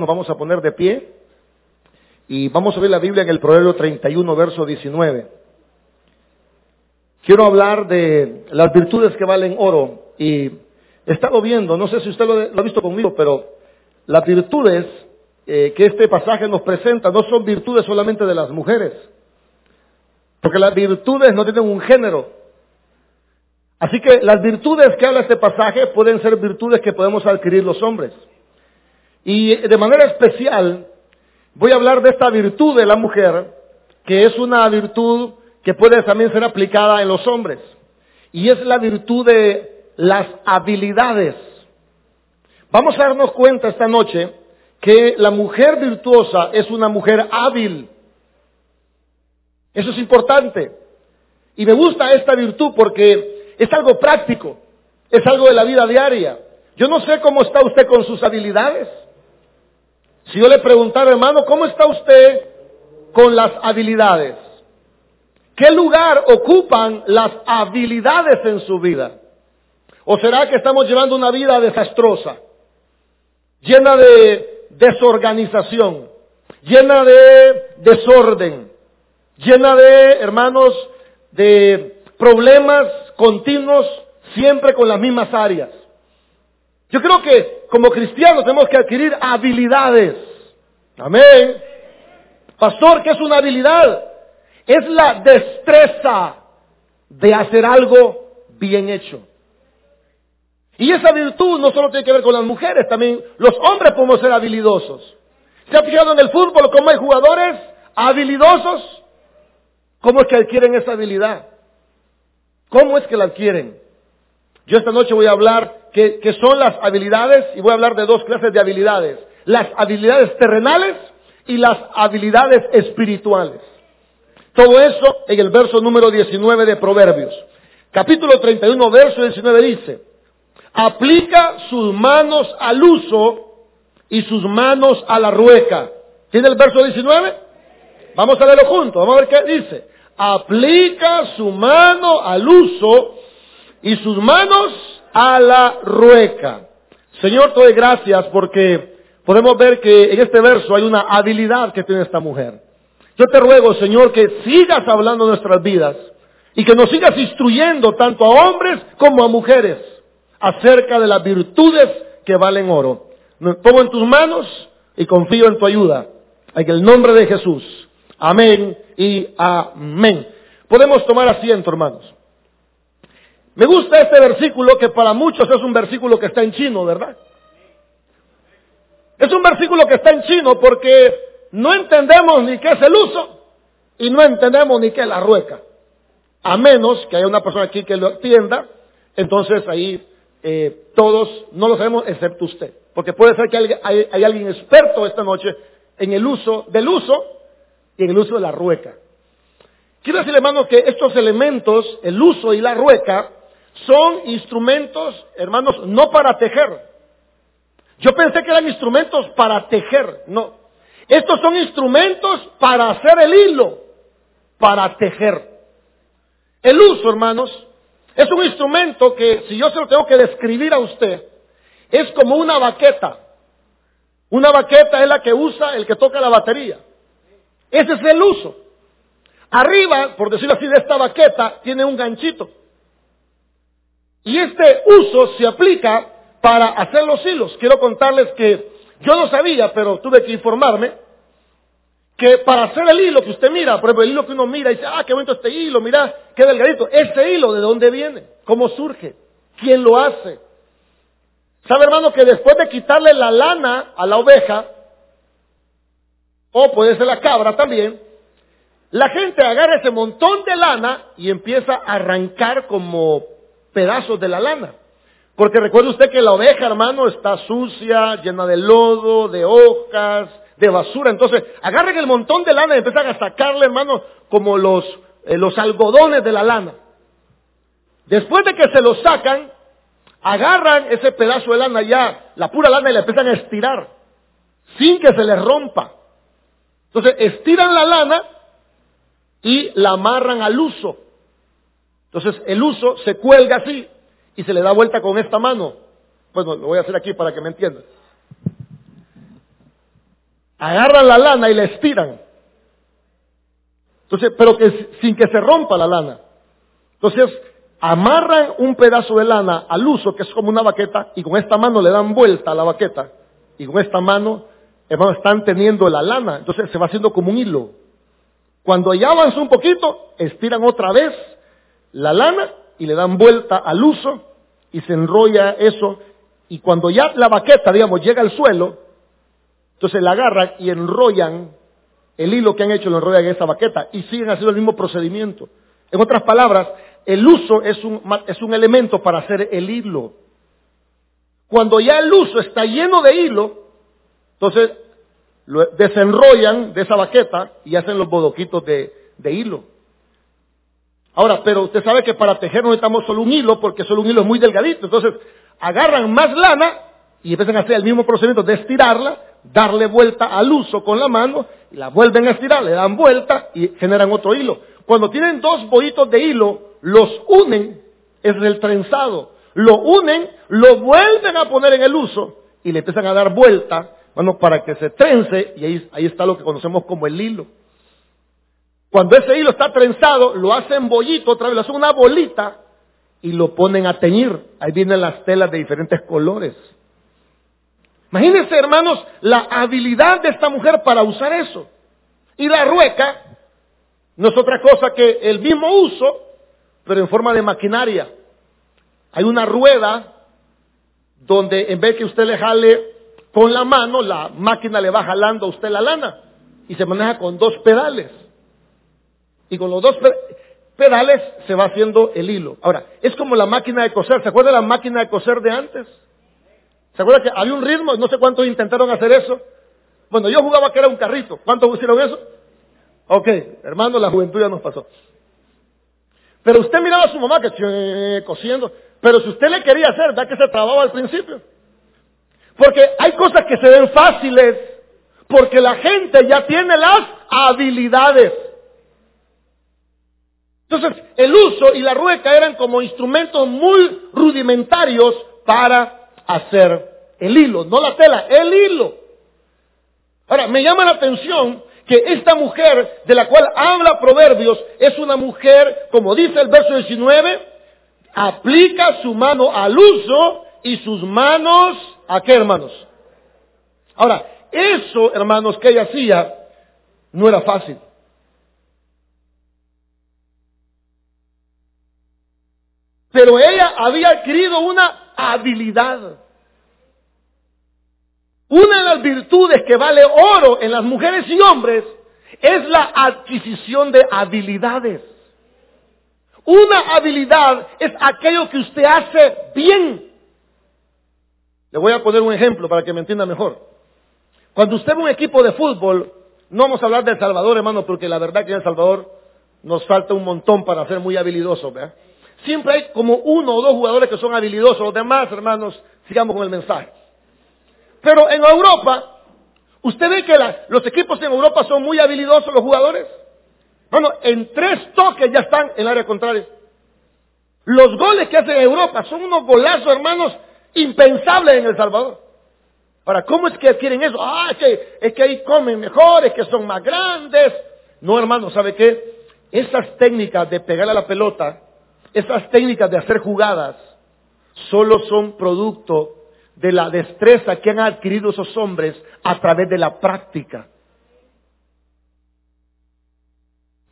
Nos vamos a poner de pie y vamos a ver la Biblia en el Proverbio 31, verso 19. Quiero hablar de las virtudes que valen oro y he estado viendo, no sé si usted lo, ha visto conmigo, pero las virtudes eh, que este pasaje nos presenta no son virtudes solamente de las mujeres, porque las virtudes no tienen un género. Así que las virtudes que habla este pasaje pueden ser virtudes que podemos adquirir los hombres. Y de manera especial voy a hablar de esta virtud de la mujer, que es una virtud que puede también ser aplicada en los hombres. Y es la virtud de las habilidades. Vamos a darnos cuenta esta noche que la mujer virtuosa es una mujer hábil. Eso es importante. Y me gusta esta virtud porque es algo práctico, es algo de la vida diaria. Yo no sé cómo está usted con sus habilidades. Si yo le preguntara, hermano, ¿cómo está usted con las habilidades? ¿Qué lugar ocupan las habilidades en su vida? ¿O será que estamos llevando una vida desastrosa, llena de desorganización, llena de desorden, llena de, hermanos, de problemas continuos siempre con las mismas áreas? Yo creo que como cristianos tenemos que adquirir habilidades. Amén. Pastor, ¿qué es una habilidad? Es la destreza de hacer algo bien hecho. Y esa virtud no solo tiene que ver con las mujeres, también los hombres podemos ser habilidosos. ¿Se ha fijado en el fútbol cómo hay jugadores habilidosos? ¿Cómo es que adquieren esa habilidad? ¿Cómo es que la adquieren? Yo esta noche voy a hablar que, son las habilidades, y voy a hablar de dos clases de habilidades, las habilidades terrenales y las habilidades espirituales. Todo eso en el verso número 19 de Proverbios. Capítulo 31, verso 19 dice, aplica sus manos al uso y sus manos a la rueca. ¿Tiene el verso 19? Vamos a verlo juntos, vamos a ver qué dice. Aplica su mano al uso y sus manos a la rueca. Señor, te doy gracias porque podemos ver que en este verso hay una habilidad que tiene esta mujer. Yo te ruego, Señor, que sigas hablando nuestras vidas y que nos sigas instruyendo tanto a hombres como a mujeres acerca de las virtudes que valen oro. Me pongo en tus manos y confío en tu ayuda. En el nombre de Jesús. Amén y amén. Podemos tomar asiento, hermanos. Me gusta este versículo que para muchos es un versículo que está en chino, ¿verdad? Es un versículo que está en chino porque no entendemos ni qué es el uso y no entendemos ni qué es la rueca. A menos que haya una persona aquí que lo entienda, entonces ahí eh, todos no lo sabemos excepto usted. Porque puede ser que hay, hay alguien experto esta noche en el uso del uso y en el uso de la rueca. Quiero decirle, hermano, que estos elementos, el uso y la rueca, son instrumentos, hermanos, no para tejer. Yo pensé que eran instrumentos para tejer, no. Estos son instrumentos para hacer el hilo, para tejer. El uso, hermanos, es un instrumento que, si yo se lo tengo que describir a usted, es como una baqueta. Una baqueta es la que usa el que toca la batería. Ese es el uso. Arriba, por decirlo así, de esta baqueta tiene un ganchito. Y este uso se aplica para hacer los hilos. Quiero contarles que yo no sabía, pero tuve que informarme, que para hacer el hilo que usted mira, por ejemplo, el hilo que uno mira y dice, ah, qué bonito este hilo, mira, qué delgadito. Este hilo, ¿de dónde viene? ¿Cómo surge? ¿Quién lo hace? ¿Sabe, hermano, que después de quitarle la lana a la oveja, o puede ser la cabra también, la gente agarra ese montón de lana y empieza a arrancar como pedazos de la lana. Porque recuerde usted que la oveja, hermano, está sucia, llena de lodo, de hojas, de basura. Entonces, agarren el montón de lana y empiezan a sacarle, hermano, como los, eh, los algodones de la lana. Después de que se lo sacan, agarran ese pedazo de lana ya, la pura lana, y la empiezan a estirar, sin que se les rompa. Entonces, estiran la lana y la amarran al uso. Entonces el uso se cuelga así y se le da vuelta con esta mano. Bueno, lo voy a hacer aquí para que me entiendan. agarran la lana y la estiran. Entonces, pero que sin que se rompa la lana. Entonces, amarran un pedazo de lana al uso, que es como una baqueta, y con esta mano le dan vuelta a la baqueta, y con esta mano, hermano, están teniendo la lana, entonces se va haciendo como un hilo. Cuando ya avanza un poquito, estiran otra vez la lana y le dan vuelta al uso y se enrolla eso. Y cuando ya la baqueta, digamos, llega al suelo, entonces la agarran y enrollan el hilo que han hecho, lo enrollan en esa baqueta y siguen haciendo el mismo procedimiento. En otras palabras, el uso es un, es un elemento para hacer el hilo. Cuando ya el uso está lleno de hilo, entonces lo desenrollan de esa baqueta y hacen los bodoquitos de, de hilo. Ahora, pero usted sabe que para tejer no necesitamos solo un hilo, porque solo un hilo es muy delgadito. Entonces, agarran más lana y empiezan a hacer el mismo procedimiento de estirarla, darle vuelta al uso con la mano, y la vuelven a estirar, le dan vuelta y generan otro hilo. Cuando tienen dos bollitos de hilo, los unen, es el trenzado. Lo unen, lo vuelven a poner en el uso y le empiezan a dar vuelta, bueno, para que se trence y ahí está lo que conocemos como el hilo. Cuando ese hilo está trenzado, lo hacen bollito, otra vez lo hacen una bolita y lo ponen a teñir. Ahí vienen las telas de diferentes colores. Imagínense, hermanos, la habilidad de esta mujer para usar eso. Y la rueca no es otra cosa que el mismo uso, pero en forma de maquinaria. Hay una rueda donde en vez que usted le jale con la mano, la máquina le va jalando a usted la lana y se maneja con dos pedales. Y con los dos pedales se va haciendo el hilo. Ahora, es como la máquina de coser. ¿Se acuerda la máquina de coser de antes? ¿Se acuerda que había un ritmo? No sé cuántos intentaron hacer eso. Bueno, yo jugaba que era un carrito. ¿Cuántos hicieron eso? Ok, hermano, la juventud ya nos pasó. Pero usted miraba a su mamá que cosiendo. Pero si usted le quería hacer, ¿verdad que se trababa al principio? Porque hay cosas que se ven fáciles porque la gente ya tiene las habilidades. Entonces, el uso y la rueca eran como instrumentos muy rudimentarios para hacer el hilo, no la tela, el hilo. Ahora, me llama la atención que esta mujer de la cual habla Proverbios es una mujer, como dice el verso 19, aplica su mano al uso y sus manos, ¿a qué hermanos? Ahora, eso, hermanos, que ella hacía, no era fácil. Pero ella había adquirido una habilidad. Una de las virtudes que vale oro en las mujeres y hombres es la adquisición de habilidades. Una habilidad es aquello que usted hace bien. Le voy a poner un ejemplo para que me entienda mejor. Cuando usted ve un equipo de fútbol, no vamos a hablar de El Salvador, hermano, porque la verdad que en El Salvador nos falta un montón para ser muy habilidosos. Siempre hay como uno o dos jugadores que son habilidosos. Los demás, hermanos, sigamos con el mensaje. Pero en Europa, usted ve que los equipos en Europa son muy habilidosos los jugadores. Bueno, en tres toques ya están en el área contraria. Los goles que hacen en Europa son unos golazos, hermanos, impensables en El Salvador. Ahora, ¿cómo es que adquieren eso? Ah, es que, es que ahí comen mejores, que son más grandes. No, hermano, ¿sabe qué? Esas técnicas de pegarle a la pelota esas técnicas de hacer jugadas solo son producto de la destreza que han adquirido esos hombres a través de la práctica.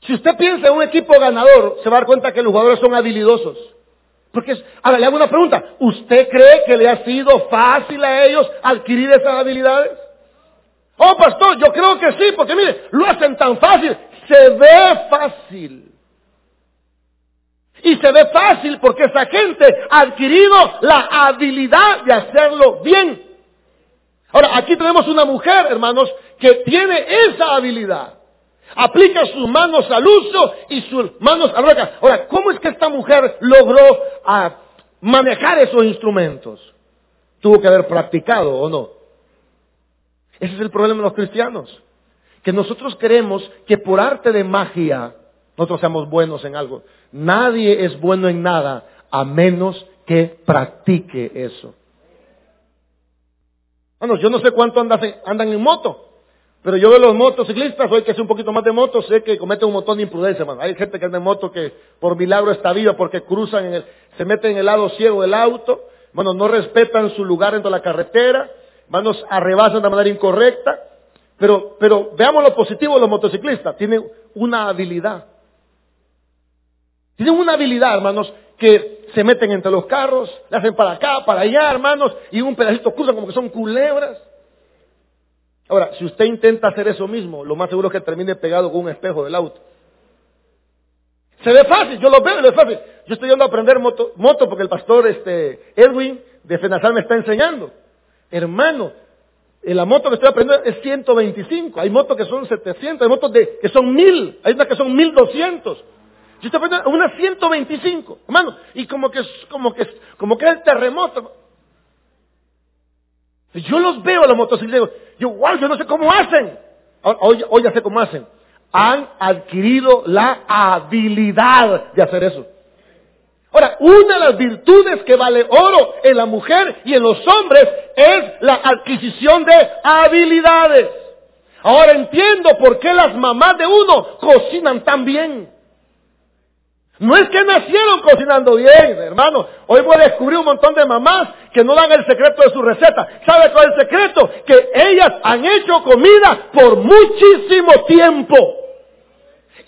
Si usted piensa en un equipo ganador, se va a dar cuenta que los jugadores son habilidosos. Porque, ahora le hago una pregunta, ¿usted cree que le ha sido fácil a ellos adquirir esas habilidades? Oh, pastor, yo creo que sí, porque mire, lo hacen tan fácil, se ve fácil. Y se ve fácil porque esa gente ha adquirido la habilidad de hacerlo bien. Ahora, aquí tenemos una mujer, hermanos, que tiene esa habilidad. Aplica sus manos al uso y sus manos a rueca. Ahora, ¿cómo es que esta mujer logró ah, manejar esos instrumentos? Tuvo que haber practicado o no. Ese es el problema de los cristianos. Que nosotros queremos que por arte de magia nosotros seamos buenos en algo. Nadie es bueno en nada a menos que practique eso. Bueno, yo no sé cuánto andan, en moto. Pero yo veo los motociclistas, hoy que hace un poquito más de moto, sé que cometen un montón de imprudencia, hermano. Hay gente que anda en moto que por milagro está viva porque cruzan, en el, se meten en el lado ciego del auto, bueno, no respetan su lugar dentro de la carretera, hermanos, arrebasan de manera incorrecta. Pero, pero veamos lo positivo de los motociclistas, tienen una habilidad. Tienen una habilidad, hermanos, que se meten entre los carros, le hacen para acá, para allá, hermanos, y un pedacito cruzan como que son culebras. Ahora, si usted intenta hacer eso mismo, lo más seguro es que termine pegado con un espejo del auto. Se ve fácil, yo lo veo, lo es fácil. Yo estoy yendo a aprender moto, moto porque el pastor este, Edwin de Fenazal me está enseñando. Hermano, en la moto que estoy aprendiendo es 125, hay motos que son 700, hay motos de, que son 1000, hay unas que son 1200. Yo estoy aprendiendo una 125, hermano, y como que, como que, como que es el terremoto. Yo los veo a los motocicletas, yo, wow, yo no sé cómo hacen. Hoy, hoy ya sé cómo hacen. Han adquirido la habilidad de hacer eso. Ahora, una de las virtudes que vale oro en la mujer y en los hombres es la adquisición de habilidades. Ahora entiendo por qué las mamás de uno cocinan tan bien. No es que nacieron cocinando bien, hermano. Hoy voy a descubrir un montón de mamás que no dan el secreto de su receta. ¿Sabe cuál es el secreto? Que ellas han hecho comida por muchísimo tiempo.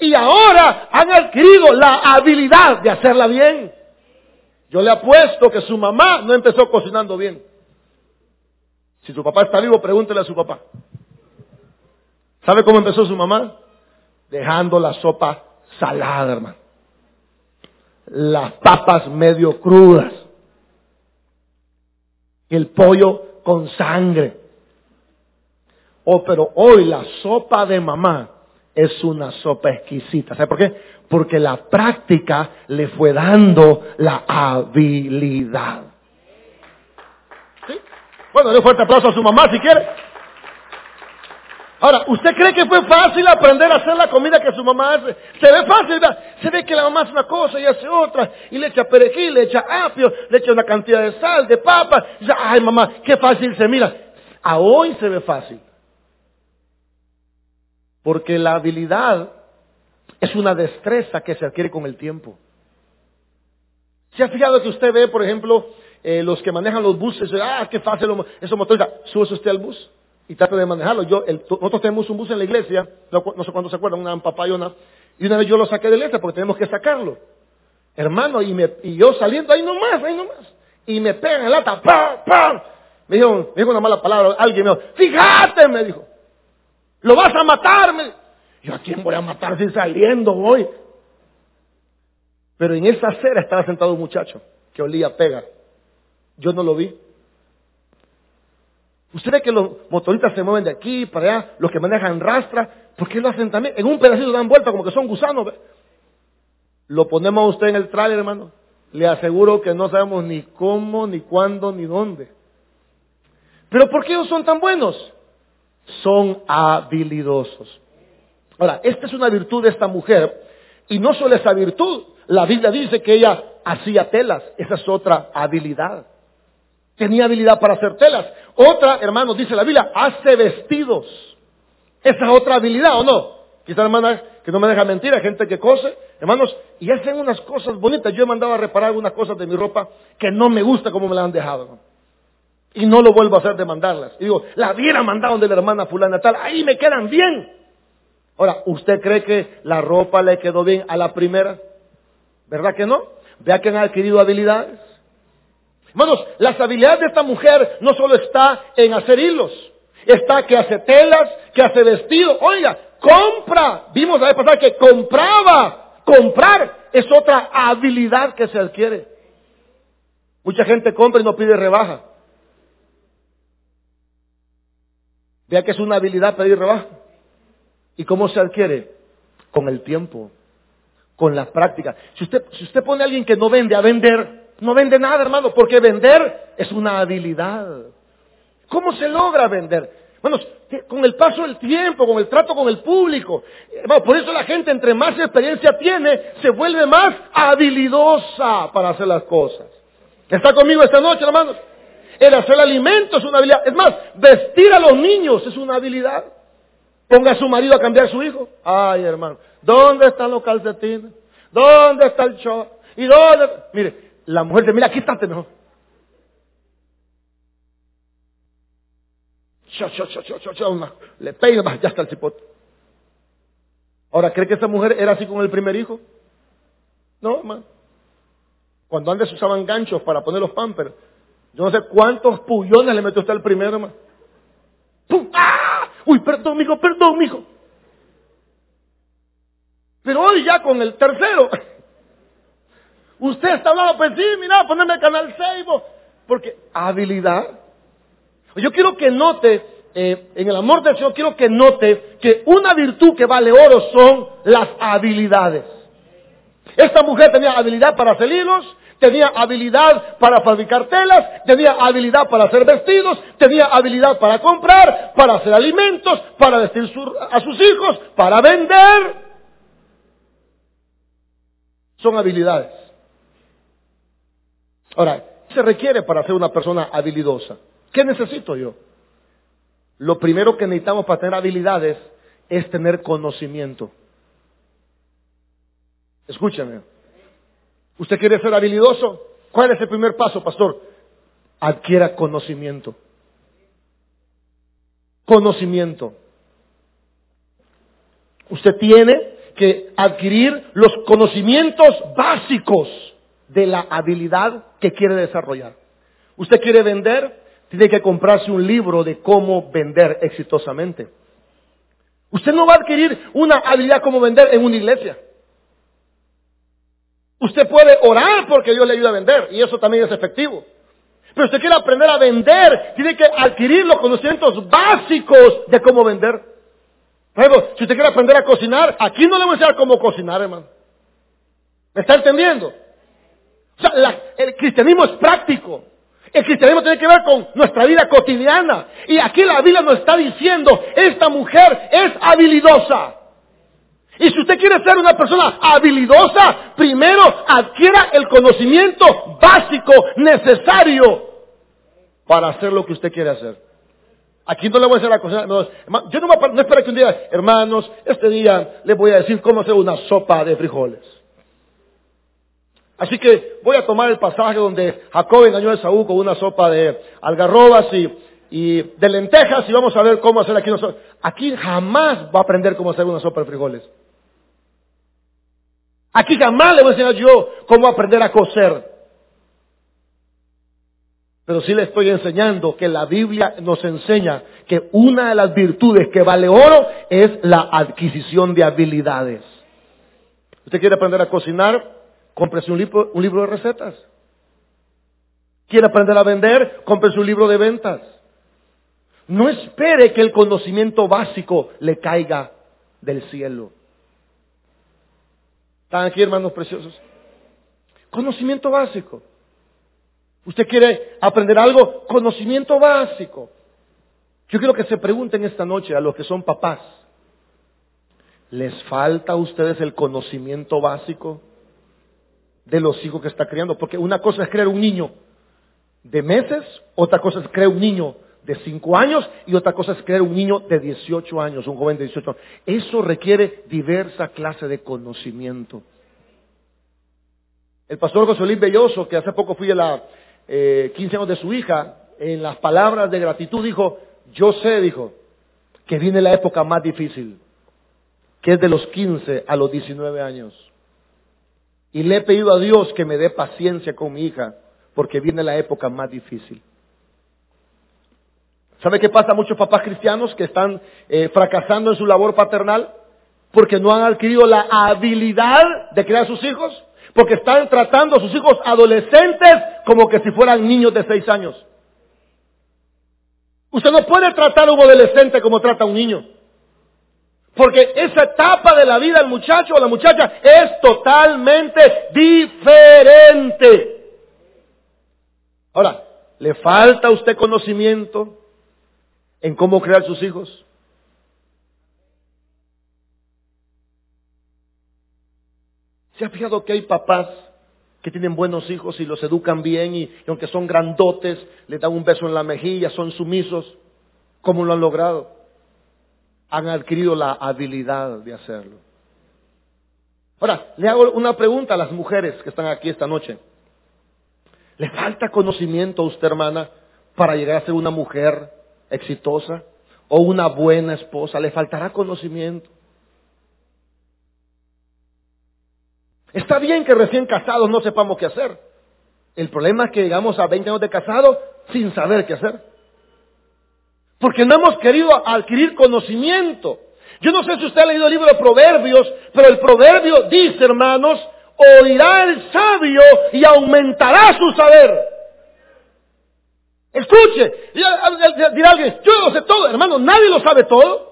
Y ahora han adquirido la habilidad de hacerla bien. Yo le apuesto que su mamá no empezó cocinando bien. Si su papá está vivo, pregúntele a su papá. ¿Sabe cómo empezó su mamá? Dejando la sopa salada, hermano las papas medio crudas, el pollo con sangre. Oh, pero hoy la sopa de mamá es una sopa exquisita. ¿Sabe por qué? Porque la práctica le fue dando la habilidad. ¿Sí? Bueno, le fuerte aplauso a su mamá si quiere. Ahora, ¿usted cree que fue fácil aprender a hacer la comida que su mamá hace? Se ve fácil, ¿verdad? Se ve que la mamá hace una cosa y hace otra, y le echa perejil, le echa apio, le echa una cantidad de sal, de papa, y dice, ay mamá, qué fácil se mira. A hoy se ve fácil. Porque la habilidad es una destreza que se adquiere con el tiempo. ¿Se ha fijado que usted ve, por ejemplo, eh, los que manejan los buses, ah, qué fácil, eso motor, sube usted al bus? Y trate de manejarlo. Yo, nosotros tenemos un bus en la iglesia, no, sé cuándo se acuerdan, una papayona, y una vez yo lo saqué de la iglesia porque tenemos que sacarlo. Hermano, y, me, y yo saliendo ahí nomás, ahí nomás, y me pegan en lata, ¡pam, pam! Me dijo, me dijo una mala palabra, alguien me dijo, fíjate, me dijo, lo vas a matar, me Yo, ¿a quién voy a matar si saliendo voy? Pero en esa acera estaba sentado un muchacho que olía pega. Yo no lo vi. Usted ve que los motoristas se mueven de aquí para allá, los que manejan rastra, ¿por qué lo hacen también? En un pedacito dan vuelta como que son gusanos. Lo ponemos a usted en el trailer, hermano. Le aseguro que no sabemos ni cómo, ni cuándo, ni dónde. Pero ¿por qué ellos son tan buenos? Son habilidosos. Ahora, esta es una virtud de esta mujer. Y no solo esa virtud. La Biblia dice que ella hacía telas. Esa es otra habilidad tenía habilidad para hacer telas. Otra, hermanos, dice la Biblia, hace vestidos. Esa es otra habilidad, ¿o no? Quizá hermana que no me deja mentir, hay gente que cose, hermanos, y hacen unas cosas bonitas. Yo he mandado a reparar algunas cosas de mi ropa que no me gusta como me la han dejado. Y no lo vuelvo a hacer de mandarlas. Y digo, la hubiera mandado de la hermana fulana tal, ahí me quedan bien. Ahora, ¿usted cree que la ropa le quedó bien a la primera? ¿Verdad que no? Vea que han adquirido habilidades. Hermanos, las habilidades de esta mujer no solo está en hacer hilos, está que hace telas, que hace vestidos. Oiga, compra. Vimos la vez pasada que compraba. Comprar es otra habilidad que se adquiere. Mucha gente compra y no pide rebaja. Vea que es una habilidad pedir rebaja. ¿Y cómo se adquiere? Con el tiempo, con la práctica. Si usted, si usted pone a alguien que no vende a vender, no vende nada, hermano, porque vender es una habilidad. ¿Cómo se logra vender? Bueno, con el paso del tiempo, con el trato con el público. por eso la gente, entre más experiencia tiene, se vuelve más habilidosa para hacer las cosas. ¿Está conmigo esta noche, hermanos? El hacer alimento es una habilidad. Es más, vestir a los niños es una habilidad. Ponga a su marido a cambiar a su hijo. Ay, hermano, ¿dónde están los calcetines? ¿Dónde está el short? ¿Y dónde? Mire, la mujer dice, mira, quítate mejor. Le pega, ya está el cipote. Ahora, ¿cree que esa mujer era así con el primer hijo? No, hermano. Cuando antes usaban ganchos para poner los pampers, yo no sé cuántos pullones le metió usted al primero, hermano. ¡Pum! ¡Ah! Uy, perdón, mijo, perdón, mijo. Pero hoy ya con el tercero, usted está hablando, pues sí, mira, ponerme el canal 6, porque habilidad. Yo quiero que note, eh, en el amor del Señor, quiero que note que una virtud que vale oro son las habilidades. Esta mujer tenía habilidad para hacer hilos, tenía habilidad para fabricar telas, tenía habilidad para hacer vestidos, tenía habilidad para comprar, para hacer alimentos, para vestir a sus hijos, para vender. Son habilidades. Ahora, ¿qué se requiere para ser una persona habilidosa? ¿Qué necesito yo? Lo primero que necesitamos para tener habilidades es tener conocimiento. Escúchame. ¿Usted quiere ser habilidoso? ¿Cuál es el primer paso, pastor? Adquiera conocimiento. Conocimiento. Usted tiene que adquirir los conocimientos básicos de la habilidad que quiere desarrollar. Usted quiere vender, tiene que comprarse un libro de cómo vender exitosamente. Usted no va a adquirir una habilidad como vender en una iglesia. Usted puede orar porque Dios le ayuda a vender y eso también es efectivo. Pero usted quiere aprender a vender, tiene que adquirir los conocimientos básicos de cómo vender. Ejemplo, si usted quiere aprender a cocinar, aquí no le voy a enseñar cómo cocinar, hermano. ¿Me está entendiendo? O sea, el cristianismo es práctico. El cristianismo tiene que ver con nuestra vida cotidiana. Y aquí la Biblia nos está diciendo, esta mujer es habilidosa. Y si usted quiere ser una persona habilidosa, primero adquiera el conocimiento básico necesario para hacer lo que usted quiere hacer. Aquí no le voy a hacer la cosa. yo no, no espero que un día, hermanos, este día les voy a decir cómo hacer una sopa de frijoles. Así que voy a tomar el pasaje donde Jacob engañó a Esaú con una sopa de algarrobas y, de lentejas y vamos a ver cómo hacer aquí una sopa. Aquí jamás va a aprender cómo hacer una sopa de frijoles. Aquí jamás le voy a enseñar yo cómo aprender a coser. Pero sí le estoy enseñando que la Biblia nos enseña que una de las virtudes que vale oro es la adquisición de habilidades. ¿Usted quiere aprender a cocinar? Cómprese un libro, un libro de recetas. ¿Quiere aprender a vender? Cómprese un libro de ventas. No espere que el conocimiento básico le caiga del cielo. ¿Están aquí, hermanos preciosos? Conocimiento básico. ¿Usted quiere aprender algo? Conocimiento básico. Yo quiero que se pregunten esta noche a los que son papás. ¿Les falta a ustedes el conocimiento básico de los hijos que está criando? Porque una cosa es crear un niño de meses, otra cosa es crear un niño de 5 años y otra cosa es crear un niño de 18 años, un joven de 18 años. Eso requiere diversa clase de conocimiento. El pastor José Luis Belloso, que hace poco fui a la eh, 15 años de su hija, en las palabras de gratitud dijo, yo sé, dijo, que viene la época más difícil, que es de los 15 a los 19 años. Y le he pedido a Dios que me dé paciencia con mi hija, porque viene la época más difícil. ¿Sabe qué pasa a muchos papás cristianos que están eh, fracasando en su labor paternal? Porque no han adquirido la habilidad de criar a sus hijos. Porque están tratando a sus hijos adolescentes como que si fueran niños de seis años. Usted no puede tratar a un adolescente como trata a un niño. Porque esa etapa de la vida del muchacho o la muchacha es totalmente diferente. Ahora, ¿le falta a usted conocimiento? en cómo crear sus hijos? ¿Se ha fijado que hay papás que tienen buenos hijos y los educan bien y, aunque son grandotes, les dan un beso en la mejilla, son sumisos? ¿Cómo lo han logrado? Han adquirido la habilidad de hacerlo. Ahora, le hago una pregunta a las mujeres que están aquí esta noche. ¿Le falta conocimiento a usted, hermana, para llegar a ser una mujer exitosa o una buena esposa? ¿Le faltará conocimiento? Está bien que recién casados no sepamos qué hacer. El problema es que llegamos a 20 años de casado sin saber qué hacer. Porque no hemos querido adquirir conocimiento. Yo no sé si usted ha leído el libro de Proverbios, pero el proverbio dice, hermanos, oirá el sabio y aumentará su saber. Escuche, dirá alguien, yo lo sé todo, hermano, nadie lo sabe todo.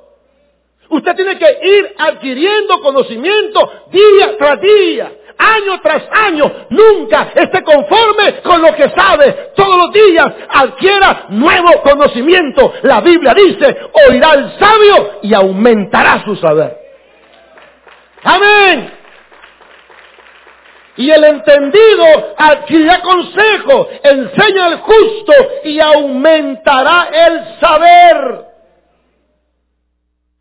Usted tiene que ir adquiriendo conocimiento día tras día año tras año, nunca esté conforme con lo que sabe. Todos los días adquiera nuevo conocimiento. La Biblia dice, oirá el sabio y aumentará su saber. Amén. Y el entendido adquirirá consejo, enseña al justo y aumentará el saber.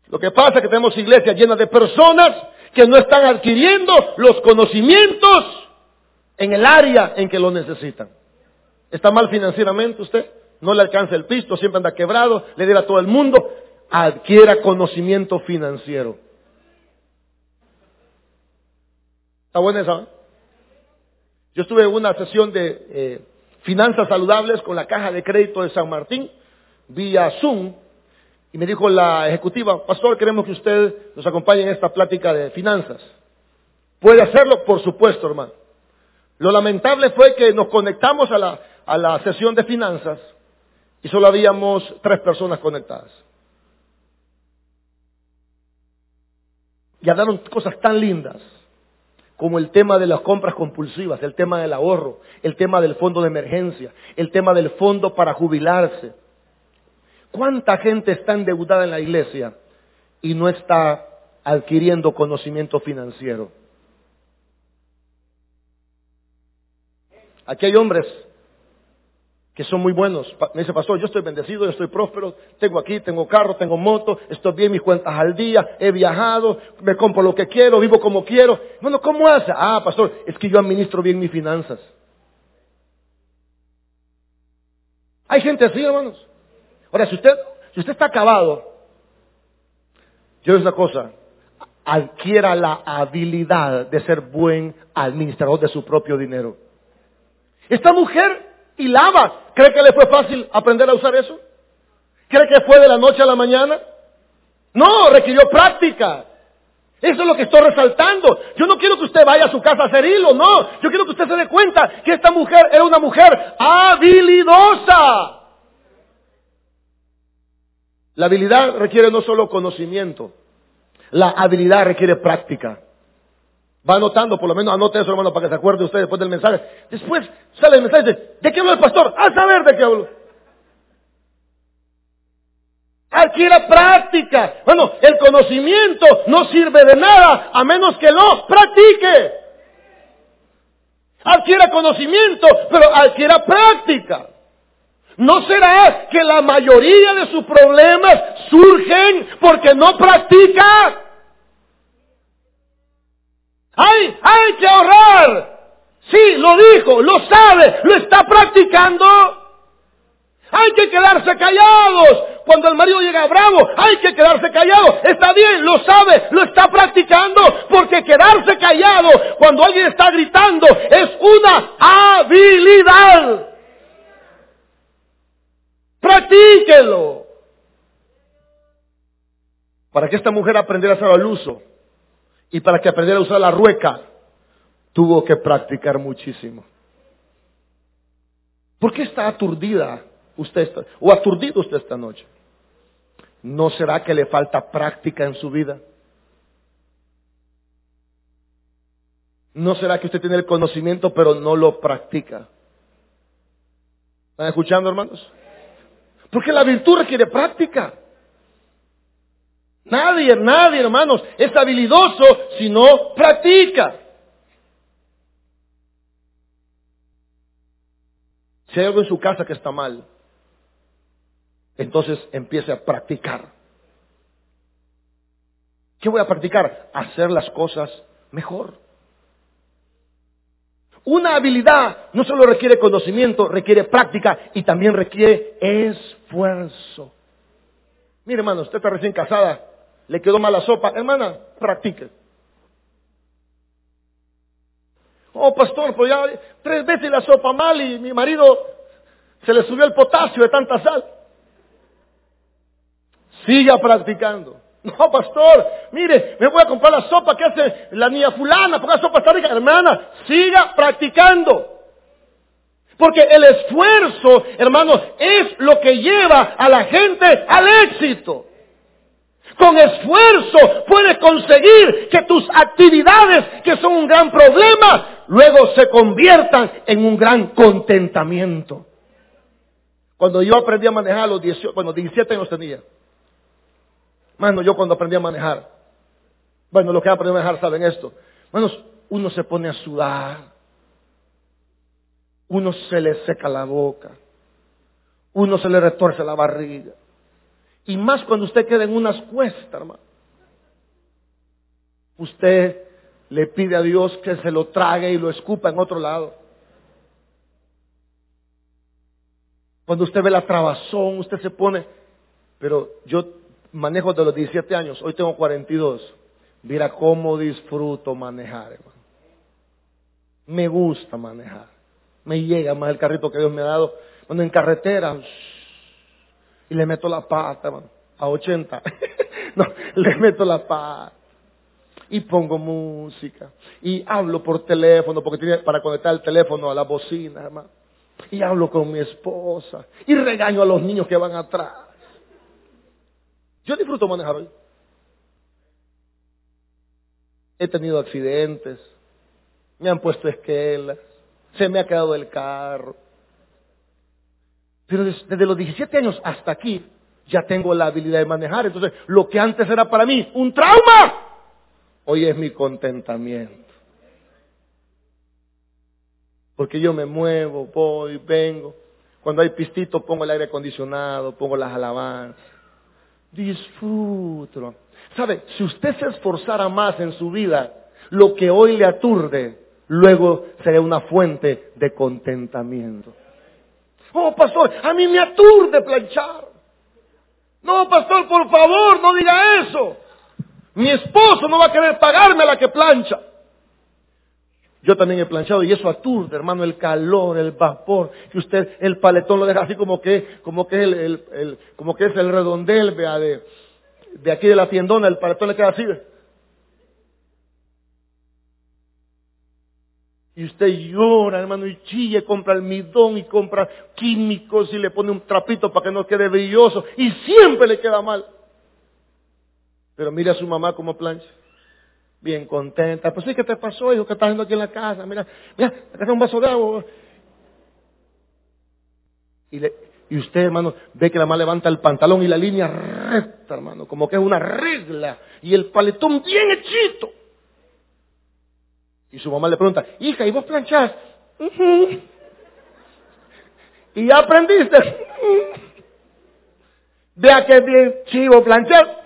Lo que pasa es que tenemos iglesias llenas de personas que no están adquiriendo los conocimientos en el área en que lo necesitan. ¿Está mal financieramente usted? No le alcanza el pisto, siempre anda quebrado, le diera a todo el mundo. Adquiera conocimiento financiero. ¿Está buena esa? Yo estuve en una sesión de eh, finanzas saludables con la caja de crédito de San Martín vía Zoom y me dijo la ejecutiva, pastor, queremos que usted nos acompañe en esta plática de finanzas. ¿Puede hacerlo? Por supuesto, hermano. Lo lamentable fue que nos conectamos a la, a la sesión de finanzas y solo habíamos tres personas conectadas. Y hablaron cosas tan lindas como el tema de las compras compulsivas, el tema del ahorro, el tema del fondo de emergencia, el tema del fondo para jubilarse ¿Cuánta gente está endeudada en la iglesia y no está adquiriendo conocimiento financiero? Aquí hay hombres que son muy buenos. Me dice, pastor, yo estoy bendecido, yo estoy próspero, tengo aquí, tengo carro, tengo moto, estoy bien mis cuentas al día, he viajado, me compro lo que quiero, vivo como quiero. Bueno, ¿cómo hace? Ah, pastor, es que yo administro bien mis finanzas. Hay gente así, hermanos. Ahora, si usted, si usted está acabado, yo digo una cosa, adquiera la habilidad de ser buen administrador de su propio dinero. Esta mujer hilaba, ¿cree que le fue fácil aprender a usar eso? ¿Cree que fue de la noche a la mañana? No, requirió práctica. Eso es lo que estoy resaltando. Yo no quiero que usted vaya a su casa a hacer hilo, no. Yo quiero que usted se dé cuenta que esta mujer era una mujer habilidosa. La habilidad requiere no solo conocimiento, la habilidad requiere práctica. Va anotando, por lo menos anote eso, hermano, para que se acuerde usted después del mensaje. Después sale el mensaje de, ¿de qué habló el pastor? A saber de qué habló. Adquiera práctica. Bueno, el conocimiento no sirve de nada a menos que lo practique. Adquiera conocimiento, pero adquiera práctica. ¿No será que la mayoría de sus problemas surgen porque no practica? Hay, hay que ahorrar. Sí, lo dijo, lo sabe, lo está practicando. Hay que quedarse callados. Cuando el marido llega bravo, hay que quedarse callado. Está bien, lo sabe, lo está practicando. Porque quedarse callado cuando alguien está gritando es una habilidad. Practíquelo. Para que esta mujer aprendiera a hacer el uso y para que aprendiera a usar la rueca, tuvo que practicar muchísimo. ¿Por qué está aturdida usted o aturdido usted esta noche? ¿No será que le falta práctica en su vida? ¿No será que usted tiene el conocimiento pero no lo practica? ¿Están escuchando, hermanos? Porque la virtud requiere práctica. Nadie, nadie, hermanos, es habilidoso si no practica. Si hay algo en su casa que está mal, entonces empiece a practicar. ¿Qué voy a practicar? Hacer las cosas mejor. Una habilidad no solo requiere conocimiento, requiere práctica y también requiere esfuerzo. Mire, hermano, usted está recién casada, le quedó mala sopa. Hermana, practique. Oh, pastor, pues ya tres veces la sopa mal y mi marido se le subió el potasio de tanta sal. Siga practicando. No, pastor, mire, me voy a comprar la sopa que hace la niña fulana, porque la sopa está rica. Hermana, siga practicando. Porque el esfuerzo, hermanos, es lo que lleva a la gente al éxito. Con esfuerzo puedes conseguir que tus actividades, que son un gran problema, luego se conviertan en un gran contentamiento. Cuando yo aprendí a manejar a los 18, bueno, 17 años tenía. Mano, yo cuando aprendí a manejar, bueno, los que han aprendido a manejar saben esto. Bueno, uno se pone a sudar, uno se le seca la boca, uno se le retorce la barriga. Y más cuando usted queda en unas cuestas, hermano. Usted le pide a Dios que se lo trague y lo escupa en otro lado. Cuando usted ve la trabazón, usted se pone, pero yo manejo de los 17 años, hoy tengo 42. Mira cómo disfruto manejar, hermano. Me gusta manejar. Me llega más el carrito que Dios me ha dado. Cuando en carretera, y le meto la pata, hermano, a 80. no, le meto la pata. Y pongo música. Y hablo por teléfono, porque tiene para conectar el teléfono a la bocina, hermano. Y hablo con mi esposa. Y regaño a los niños que van atrás. Yo disfruto manejar hoy. He tenido accidentes, me han puesto esquelas, se me ha quedado el carro. Pero desde los 17 años hasta aquí ya tengo la habilidad de manejar. Entonces, lo que antes era para mí un trauma, hoy es mi contentamiento. Porque yo me muevo, voy, vengo. Cuando hay pistito pongo el aire acondicionado, pongo las alabanzas. Disfruto. ¿Sabe? Si usted se esforzara más en su vida, lo que hoy le aturde, luego sería una fuente de contentamiento. Oh, pastor, a mí me aturde planchar. No, pastor, por favor, no diga eso. Mi esposo no va a querer pagarme a la que plancha. Yo también he planchado y eso aturde, hermano, el calor, el vapor, que usted el paletón lo deja así como que, como que el, como que es el redondel, vea, de, de aquí de la tiendona, el paletón le queda así. Y usted llora, hermano, y chille, compra almidón y compra químicos y le pone un trapito para que no quede brilloso y siempre le queda mal. Pero mire a su mamá como plancha bien contenta. Pues sí, ¿qué te pasó, hijo? ¿Qué estás haciendo aquí en la casa? Mira, mira, acá un vaso de agua. Y, y usted, hermano, ve que la mamá levanta el pantalón y la línea recta, hermano, como que es una regla. Y el paletón bien hechito. Y su mamá le pregunta, hija, ¿y vos planchás? ¿Y ya aprendiste? Vea que bien chivo planchar.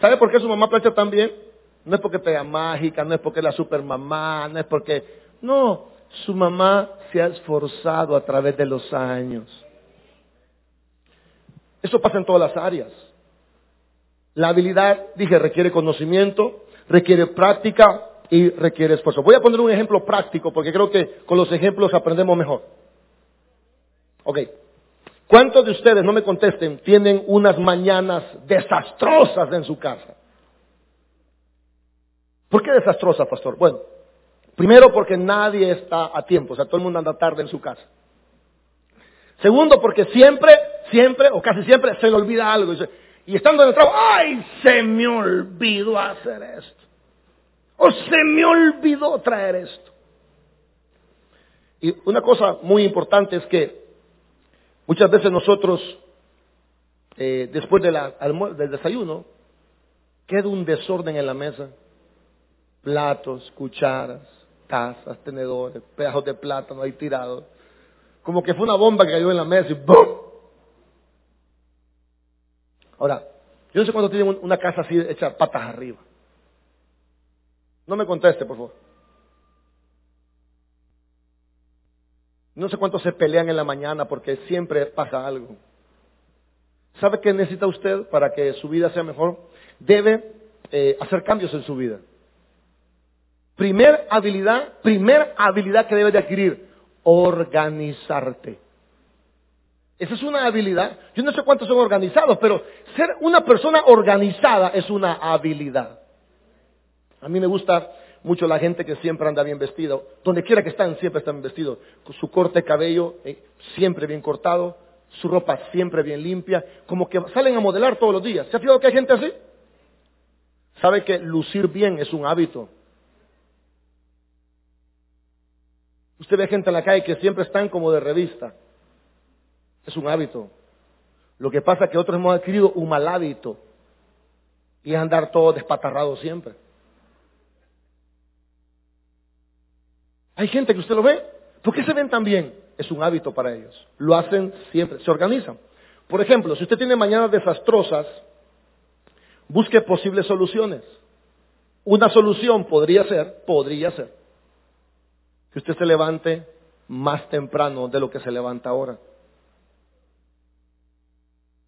¿Sabe por qué su mamá plancha tan bien? No es porque sea mágica, no es porque es la super mamá, no es porque... No, su mamá se ha esforzado a través de los años. Eso pasa en todas las áreas. La habilidad, dije, requiere conocimiento, requiere práctica y requiere esfuerzo. Voy a poner un ejemplo práctico porque creo que con los ejemplos aprendemos mejor. Ok. ¿Cuántos de ustedes, no me contesten, tienen unas mañanas desastrosas en su casa? ¿Por qué desastrosas, pastor? Bueno, primero porque nadie está a tiempo, o sea, todo el mundo anda tarde en su casa. Segundo, porque siempre, siempre, o casi siempre, se le olvida algo. Y estando en el trabajo, ¡ay! Se me olvidó hacer esto. O se me olvidó traer esto. Y una cosa muy importante es que Muchas veces nosotros, eh, después del desayuno, queda un desorden en la mesa. Platos, cucharas, tazas, tenedores, pedazos de plátano ahí tirados. Como que fue una bomba que cayó en la mesa y ¡bum! Ahora, yo no sé cuánto tienen una casa así hecha patas arriba. No me conteste, por favor. No sé cuántos se pelean en la mañana porque siempre pasa algo. ¿Sabe qué necesita usted para que su vida sea mejor? Debe eh, hacer cambios en su vida. Primer habilidad, primer habilidad que debe de adquirir, organizarte. Esa es una habilidad. Yo no sé cuántos son organizados, pero ser una persona organizada es una habilidad. A mí me gusta mucho la gente que siempre anda bien vestido. Donde quiera que están, siempre están vestidos. Su corte de cabello eh, siempre bien cortado, su ropa siempre bien limpia, como que salen a modelar todos los días. ¿Se ha fijado que hay gente así? Sabe que lucir bien es un hábito. Usted ve gente en la calle que siempre están como de revista. Es un hábito. Lo que pasa es que otros hemos adquirido un mal hábito y es andar todo despatarrado siempre. Hay gente que usted lo ve. ¿Por qué se ven tan bien? Es un hábito para ellos. Lo hacen siempre, se organizan. Por ejemplo, si usted tiene mañanas desastrosas, busque posibles soluciones. Una solución podría ser, podría ser, que usted se levante más temprano de lo que se levanta ahora.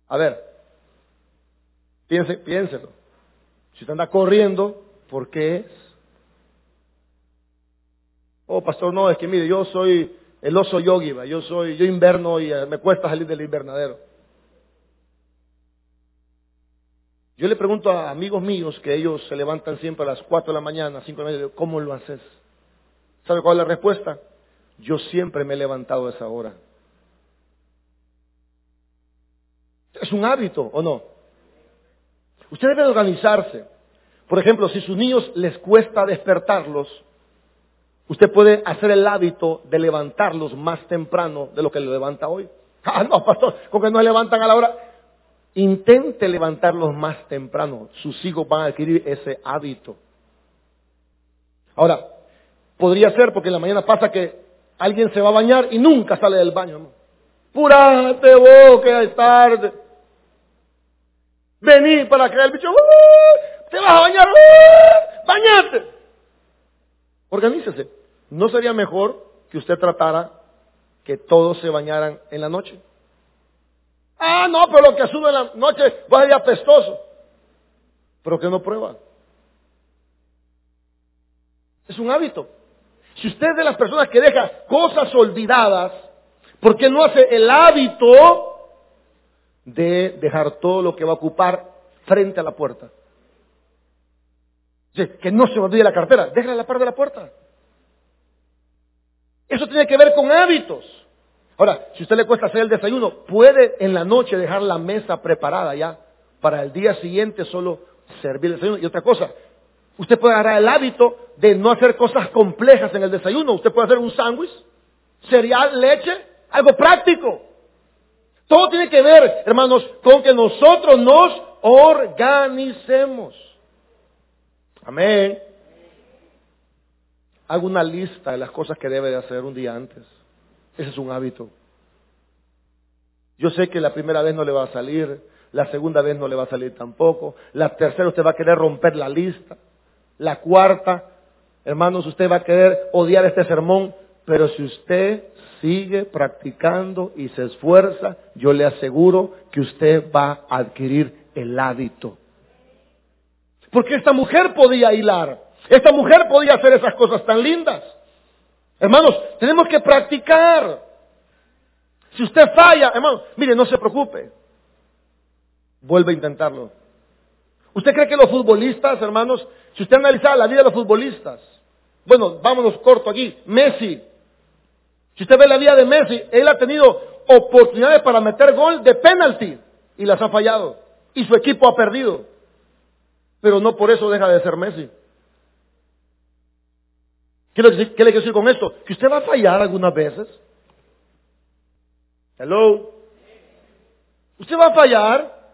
A ver, piénselo. Si usted anda corriendo, ¿por qué es? Oh, pastor, no, es que mire, yo soy el oso yogi, yo soy, yo inverno y eh, me cuesta salir del invernadero. Yo le pregunto a amigos míos que ellos se levantan siempre a las 4 de la mañana, 5 de la mañana, ¿cómo lo haces? ¿Sabe cuál es la respuesta? Yo siempre me he levantado a esa hora. ¿Es un hábito o no? Usted debe organizarse. Por ejemplo, si sus niños les cuesta despertarlos, Usted puede hacer el hábito de levantarlos más temprano de lo que lo levanta hoy. Ah, no, pastor, con que no levantan a la hora. Intente levantarlos más temprano. Sus hijos van a adquirir ese hábito. Ahora, podría ser porque en la mañana pasa que alguien se va a bañar y nunca sale del baño. ¿no? Purate vos, que tarde. Vení para que el bicho, te vas a bañar, bañate. Organícese. ¿No sería mejor que usted tratara que todos se bañaran en la noche? Ah, no, pero lo que sube en la noche va a ser apestoso. Pero que no prueba. Es un hábito. Si usted es de las personas que deja cosas olvidadas, ¿por qué no hace el hábito de dejar todo lo que va a ocupar frente a la puerta? Que no se olvide la cartera, déjala a la par de la puerta. Eso tiene que ver con hábitos. Ahora, si usted le cuesta hacer el desayuno, puede en la noche dejar la mesa preparada ya para el día siguiente solo servir el desayuno. Y otra cosa, usted puede agarrar el hábito de no hacer cosas complejas en el desayuno. Usted puede hacer un sándwich, cereal, leche, algo práctico. Todo tiene que ver, hermanos, con que nosotros nos organicemos. Amén haga una lista de las cosas que debe de hacer un día antes. Ese es un hábito. Yo sé que la primera vez no le va a salir, la segunda vez no le va a salir tampoco, la tercera usted va a querer romper la lista, la cuarta, hermanos, usted va a querer odiar este sermón, pero si usted sigue practicando y se esfuerza, yo le aseguro que usted va a adquirir el hábito. Porque esta mujer podía hilar. Esta mujer podía hacer esas cosas tan lindas. Hermanos, tenemos que practicar. Si usted falla, hermano, mire, no se preocupe. Vuelve a intentarlo. ¿Usted cree que los futbolistas, hermanos, si usted analiza la vida de los futbolistas, bueno, vámonos corto aquí, Messi, si usted ve la vida de Messi, él ha tenido oportunidades para meter gol de penalti y las ha fallado. Y su equipo ha perdido. Pero no por eso deja de ser Messi. ¿Qué le, ¿Qué le quiero decir con esto? Que usted va a fallar algunas veces. Hello. Usted va a fallar.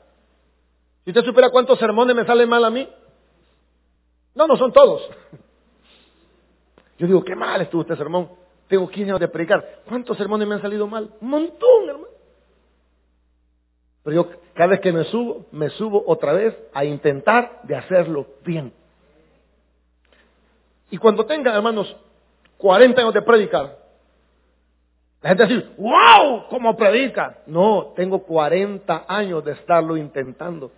Si usted supiera cuántos sermones me salen mal a mí. No, no son todos. Yo digo, qué mal estuvo este sermón. Tengo 15 años de predicar. ¿Cuántos sermones me han salido mal? Un montón, hermano. Pero yo cada vez que me subo, me subo otra vez a intentar de hacerlo bien. Y cuando tenga, hermanos, 40 años de predicar, la gente dice, wow, ¿cómo predica? No, tengo 40 años de estarlo intentando.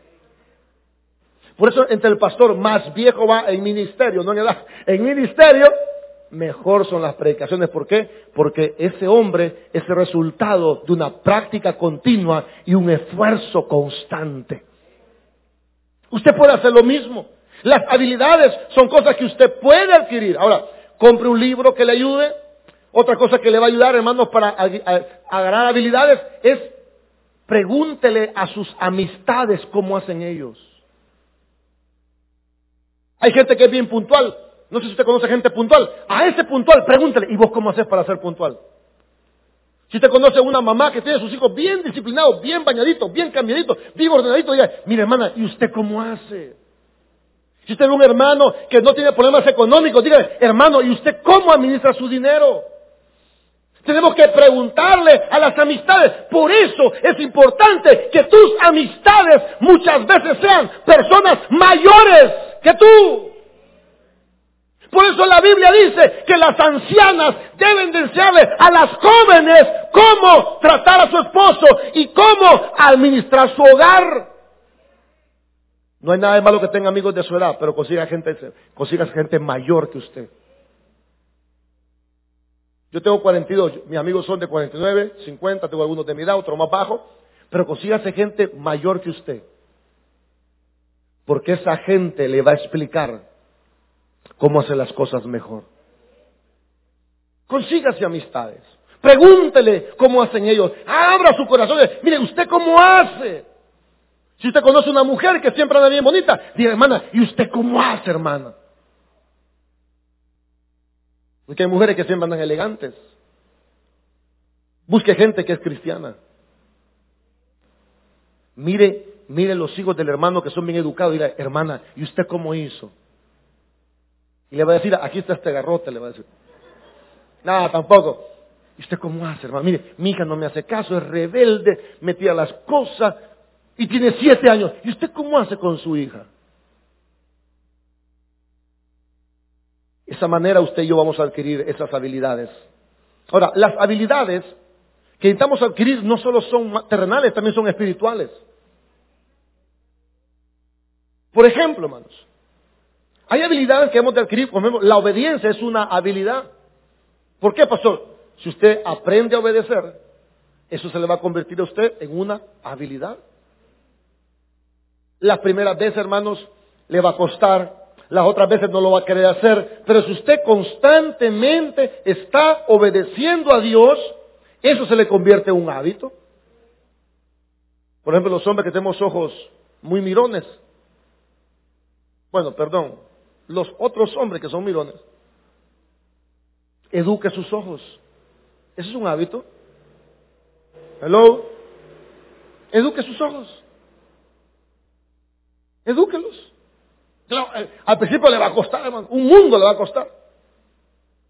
Por eso entre el pastor más viejo va en ministerio, no en edad. En ministerio mejor son las predicaciones. ¿Por qué? Porque ese hombre es el resultado de una práctica continua y un esfuerzo constante. Usted puede hacer lo mismo. Las habilidades son cosas que usted puede adquirir. Ahora, compre un libro que le ayude. Otra cosa que le va a ayudar, hermanos, para agarrar habilidades es pregúntele a sus amistades cómo hacen ellos. Hay gente que es bien puntual. No sé si usted conoce gente puntual. A ese puntual, pregúntele, ¿y vos cómo haces para ser puntual? Si usted conoce una mamá que tiene a sus hijos bien disciplinados, bien bañaditos, bien cambiaditos, bien ordenaditos, diga, mire hermana, ¿y usted cómo hace? Si usted ve un hermano que no tiene problemas económicos, diga, hermano, ¿y usted cómo administra su dinero? Tenemos que preguntarle a las amistades. Por eso es importante que tus amistades muchas veces sean personas mayores que tú. Por eso la Biblia dice que las ancianas deben de enseñarle a las jóvenes cómo tratar a su esposo y cómo administrar su hogar. No hay nada de malo que tenga amigos de su edad, pero consiga gente, consiga gente mayor que usted. Yo tengo 42, mis amigos son de 49, 50, tengo algunos de mi edad, otros más bajos, pero consígase gente mayor que usted. Porque esa gente le va a explicar cómo hacer las cosas mejor. Consígase amistades. Pregúntele cómo hacen ellos. Abra su corazón. Mire, ¿usted cómo hace? Si usted conoce una mujer que siempre anda bien bonita, diga, hermana, ¿y usted cómo hace, hermana? Porque hay mujeres que siempre andan elegantes. Busque gente que es cristiana. Mire, mire los hijos del hermano que son bien educados diga, hermana, ¿y usted cómo hizo? Y le va a decir, aquí está este garrote, le va a decir. Nada, tampoco. ¿Y usted cómo hace, hermano? Mire, mi hija no me hace caso, es rebelde, metía las cosas y tiene siete años. ¿Y usted cómo hace con su hija? Esa manera usted y yo vamos a adquirir esas habilidades. Ahora, las habilidades que intentamos adquirir no solo son terrenales, también son espirituales. Por ejemplo, hermanos, hay habilidades que hemos de adquirir, la obediencia es una habilidad. ¿Por qué, pastor? Si usted aprende a obedecer, eso se le va a convertir a usted en una habilidad. Las primeras veces, hermanos, le va a costar, las otras veces no lo va a querer hacer, pero si usted constantemente está obedeciendo a Dios, eso se le convierte en un hábito. Por ejemplo, los hombres que tenemos ojos muy mirones. Bueno, perdón, los otros hombres que son mirones, eduque sus ojos. Ese es un hábito. Hello. Eduque sus ojos. Edúquelos. Eh, al principio le va a costar, hermano. Un mundo le va a costar.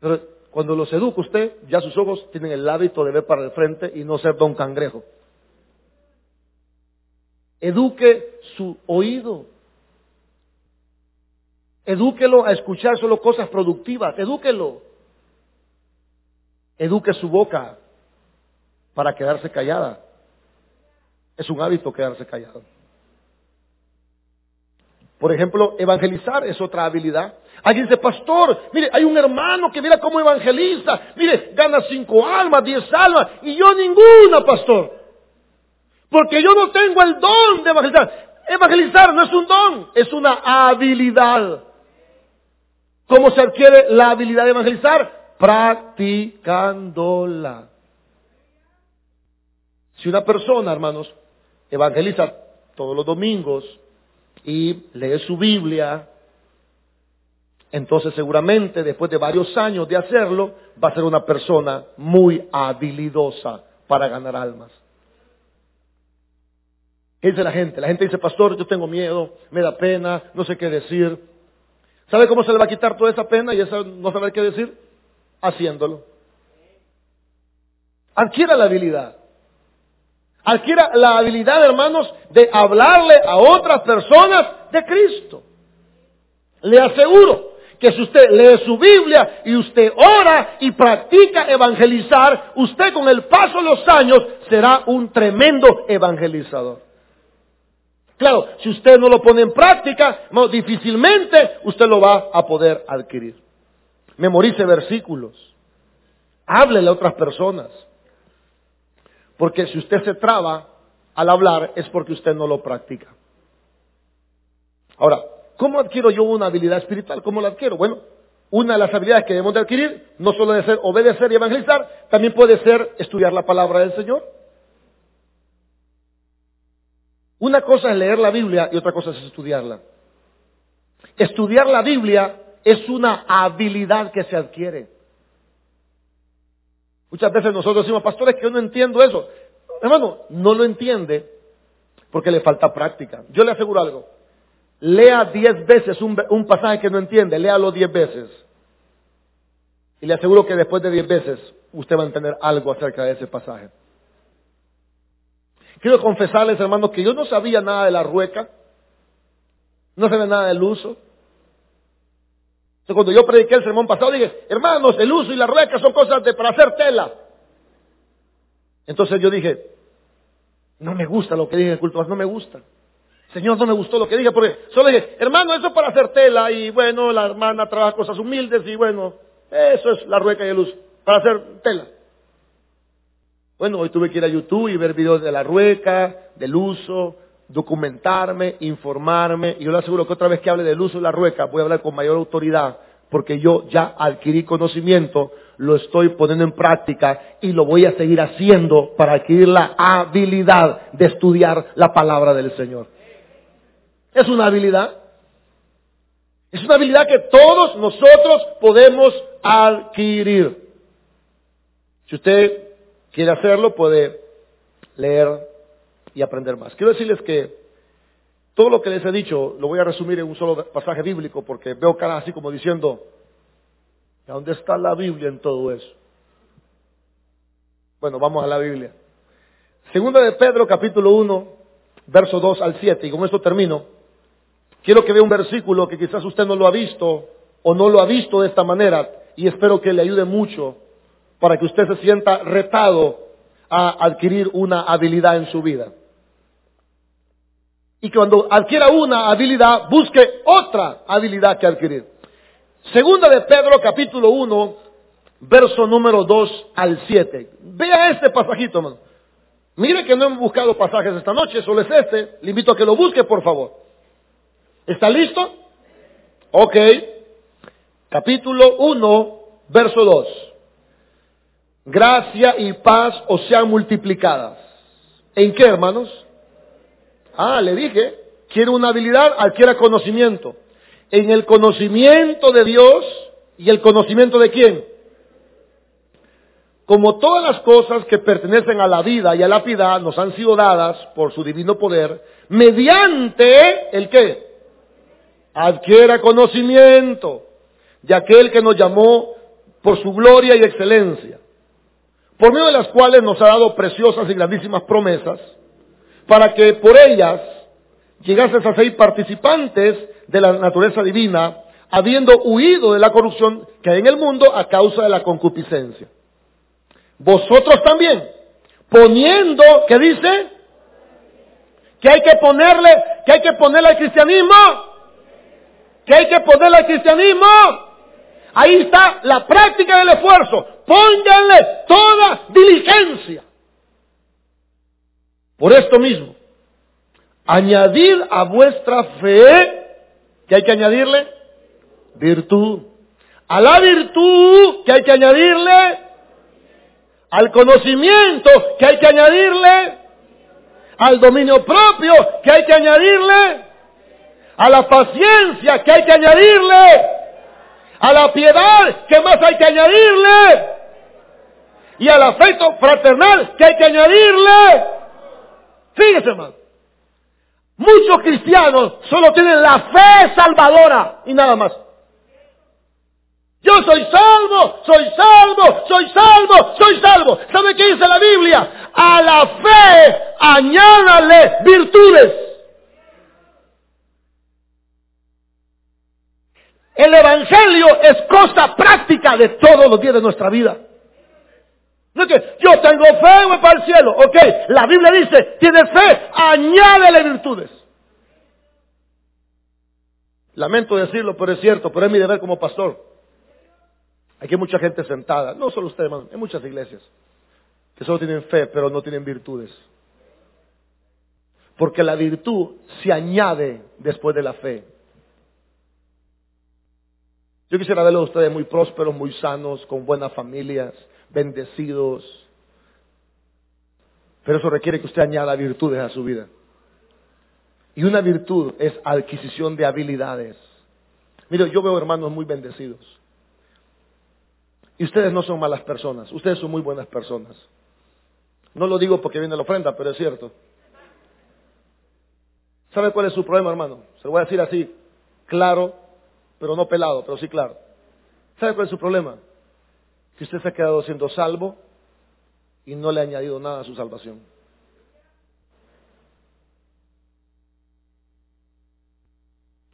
Pero cuando los educa usted, ya sus ojos tienen el hábito de ver para el frente y no ser don cangrejo. Eduque su oído. Edúquelo a escuchar solo cosas productivas. Edúquelo. Eduque su boca para quedarse callada. Es un hábito quedarse callado. Por ejemplo, evangelizar es otra habilidad. Alguien dice, pastor, mire, hay un hermano que mira cómo evangeliza. Mire, gana cinco almas, diez almas, y yo ninguna, pastor. Porque yo no tengo el don de evangelizar. Evangelizar no es un don, es una habilidad. ¿Cómo se adquiere la habilidad de evangelizar? Practicándola. Si una persona, hermanos, evangeliza todos los domingos y lee su Biblia, entonces seguramente después de varios años de hacerlo, va a ser una persona muy habilidosa para ganar almas. ¿Qué dice la gente? La gente dice, pastor, yo tengo miedo, me da pena, no sé qué decir. ¿Sabe cómo se le va a quitar toda esa pena y esa no saber qué decir? Haciéndolo. Adquiera la habilidad. Adquiera la habilidad, hermanos, de hablarle a otras personas de Cristo. Le aseguro que si usted lee su Biblia y usted ora y practica evangelizar, usted con el paso de los años será un tremendo evangelizador. Claro, si usted no lo pone en práctica, difícilmente usted lo va a poder adquirir. Memorice versículos. Háblele a otras personas. Porque si usted se traba al hablar es porque usted no lo practica. Ahora, ¿cómo adquiero yo una habilidad espiritual? ¿Cómo la adquiero? Bueno, una de las habilidades que debemos de adquirir no solo debe ser obedecer y evangelizar, también puede ser estudiar la palabra del Señor. Una cosa es leer la Biblia y otra cosa es estudiarla. Estudiar la Biblia es una habilidad que se adquiere. Muchas veces nosotros decimos, pastores, que yo no entiendo eso. Hermano, no lo entiende porque le falta práctica. Yo le aseguro algo. Lea diez veces un, un pasaje que no entiende, léalo diez veces. Y le aseguro que después de diez veces usted va a entender algo acerca de ese pasaje. Quiero confesarles, hermanos, que yo no sabía nada de la rueca, no sabía nada del uso. Entonces, cuando yo prediqué el sermón pasado, dije, hermanos, el uso y la rueca son cosas de, para hacer tela. Entonces yo dije, no me gusta lo que dije en el culto, no me gusta. Señor, no me gustó lo que dije, porque solo dije, hermano, eso es para hacer tela, y bueno, la hermana trabaja cosas humildes, y bueno, eso es la rueca y el uso, para hacer tela. Bueno, hoy tuve que ir a YouTube y ver videos de la rueca, del uso, documentarme, informarme. Y yo le aseguro que otra vez que hable del uso de la rueca voy a hablar con mayor autoridad porque yo ya adquirí conocimiento, lo estoy poniendo en práctica y lo voy a seguir haciendo para adquirir la habilidad de estudiar la palabra del Señor. Es una habilidad. Es una habilidad que todos nosotros podemos adquirir. Si usted quiere hacerlo, puede leer y aprender más. Quiero decirles que todo lo que les he dicho lo voy a resumir en un solo pasaje bíblico porque veo cara así como diciendo, ¿a dónde está la Biblia en todo eso? Bueno, vamos a la Biblia. Segunda de Pedro capítulo 1, verso 2 al 7, y con esto termino. Quiero que vea un versículo que quizás usted no lo ha visto o no lo ha visto de esta manera y espero que le ayude mucho para que usted se sienta retado a adquirir una habilidad en su vida. Y cuando adquiera una habilidad, busque otra habilidad que adquirir. Segunda de Pedro, capítulo 1, verso número 2 al 7. Vea este pasajito, hermano. Mire que no hemos buscado pasajes esta noche, solo es este. Le invito a que lo busque, por favor. ¿Está listo? Ok. Capítulo 1, verso 2 gracia y paz os sean multiplicadas. ¿En qué, hermanos? Ah, le dije, quiere una habilidad, adquiera conocimiento. En el conocimiento de Dios y el conocimiento de quién. Como todas las cosas que pertenecen a la vida y a la piedad nos han sido dadas por su divino poder, mediante el qué? Adquiera conocimiento de aquel que nos llamó por su gloria y excelencia por medio de las cuales nos ha dado preciosas y grandísimas promesas, para que por ellas llegases a ser participantes de la naturaleza divina, habiendo huido de la corrupción que hay en el mundo a causa de la concupiscencia. Vosotros también, poniendo, ¿qué dice? Que hay que ponerle, que hay que ponerle al cristianismo, que hay que ponerle al cristianismo Ahí está la práctica del esfuerzo. Pónganle toda diligencia. Por esto mismo, añadid a vuestra fe, que hay que añadirle? Virtud. A la virtud, que hay que añadirle? Al conocimiento, que hay que añadirle? Al dominio propio, que hay que añadirle? A la paciencia, que hay que añadirle? A la piedad, ¿qué más hay que añadirle? Y al afecto fraternal, ¿qué hay que añadirle? Fíjese, hermano. Muchos cristianos solo tienen la fe salvadora y nada más. Yo soy salvo, soy salvo, soy salvo, soy salvo. ¿Sabe qué dice la Biblia? A la fe añádale virtudes. El Evangelio es cosa práctica de todos los días de nuestra vida. No es que yo tengo fe, voy para el cielo. Ok, la Biblia dice, tienes fe, añádele virtudes. Lamento decirlo, pero es cierto, pero es mi deber como pastor. Aquí hay mucha gente sentada, no solo ustedes, hermano, hay muchas iglesias que solo tienen fe, pero no tienen virtudes. Porque la virtud se añade después de la fe. Yo quisiera verlos a ustedes muy prósperos, muy sanos, con buenas familias, bendecidos. Pero eso requiere que usted añada virtudes a su vida. Y una virtud es adquisición de habilidades. Mire, yo veo hermanos muy bendecidos. Y ustedes no son malas personas, ustedes son muy buenas personas. No lo digo porque viene la ofrenda, pero es cierto. ¿Sabe cuál es su problema, hermano? Se lo voy a decir así, claro, pero no pelado, pero sí claro. ¿Sabe cuál es su problema? Que usted se ha quedado siendo salvo y no le ha añadido nada a su salvación.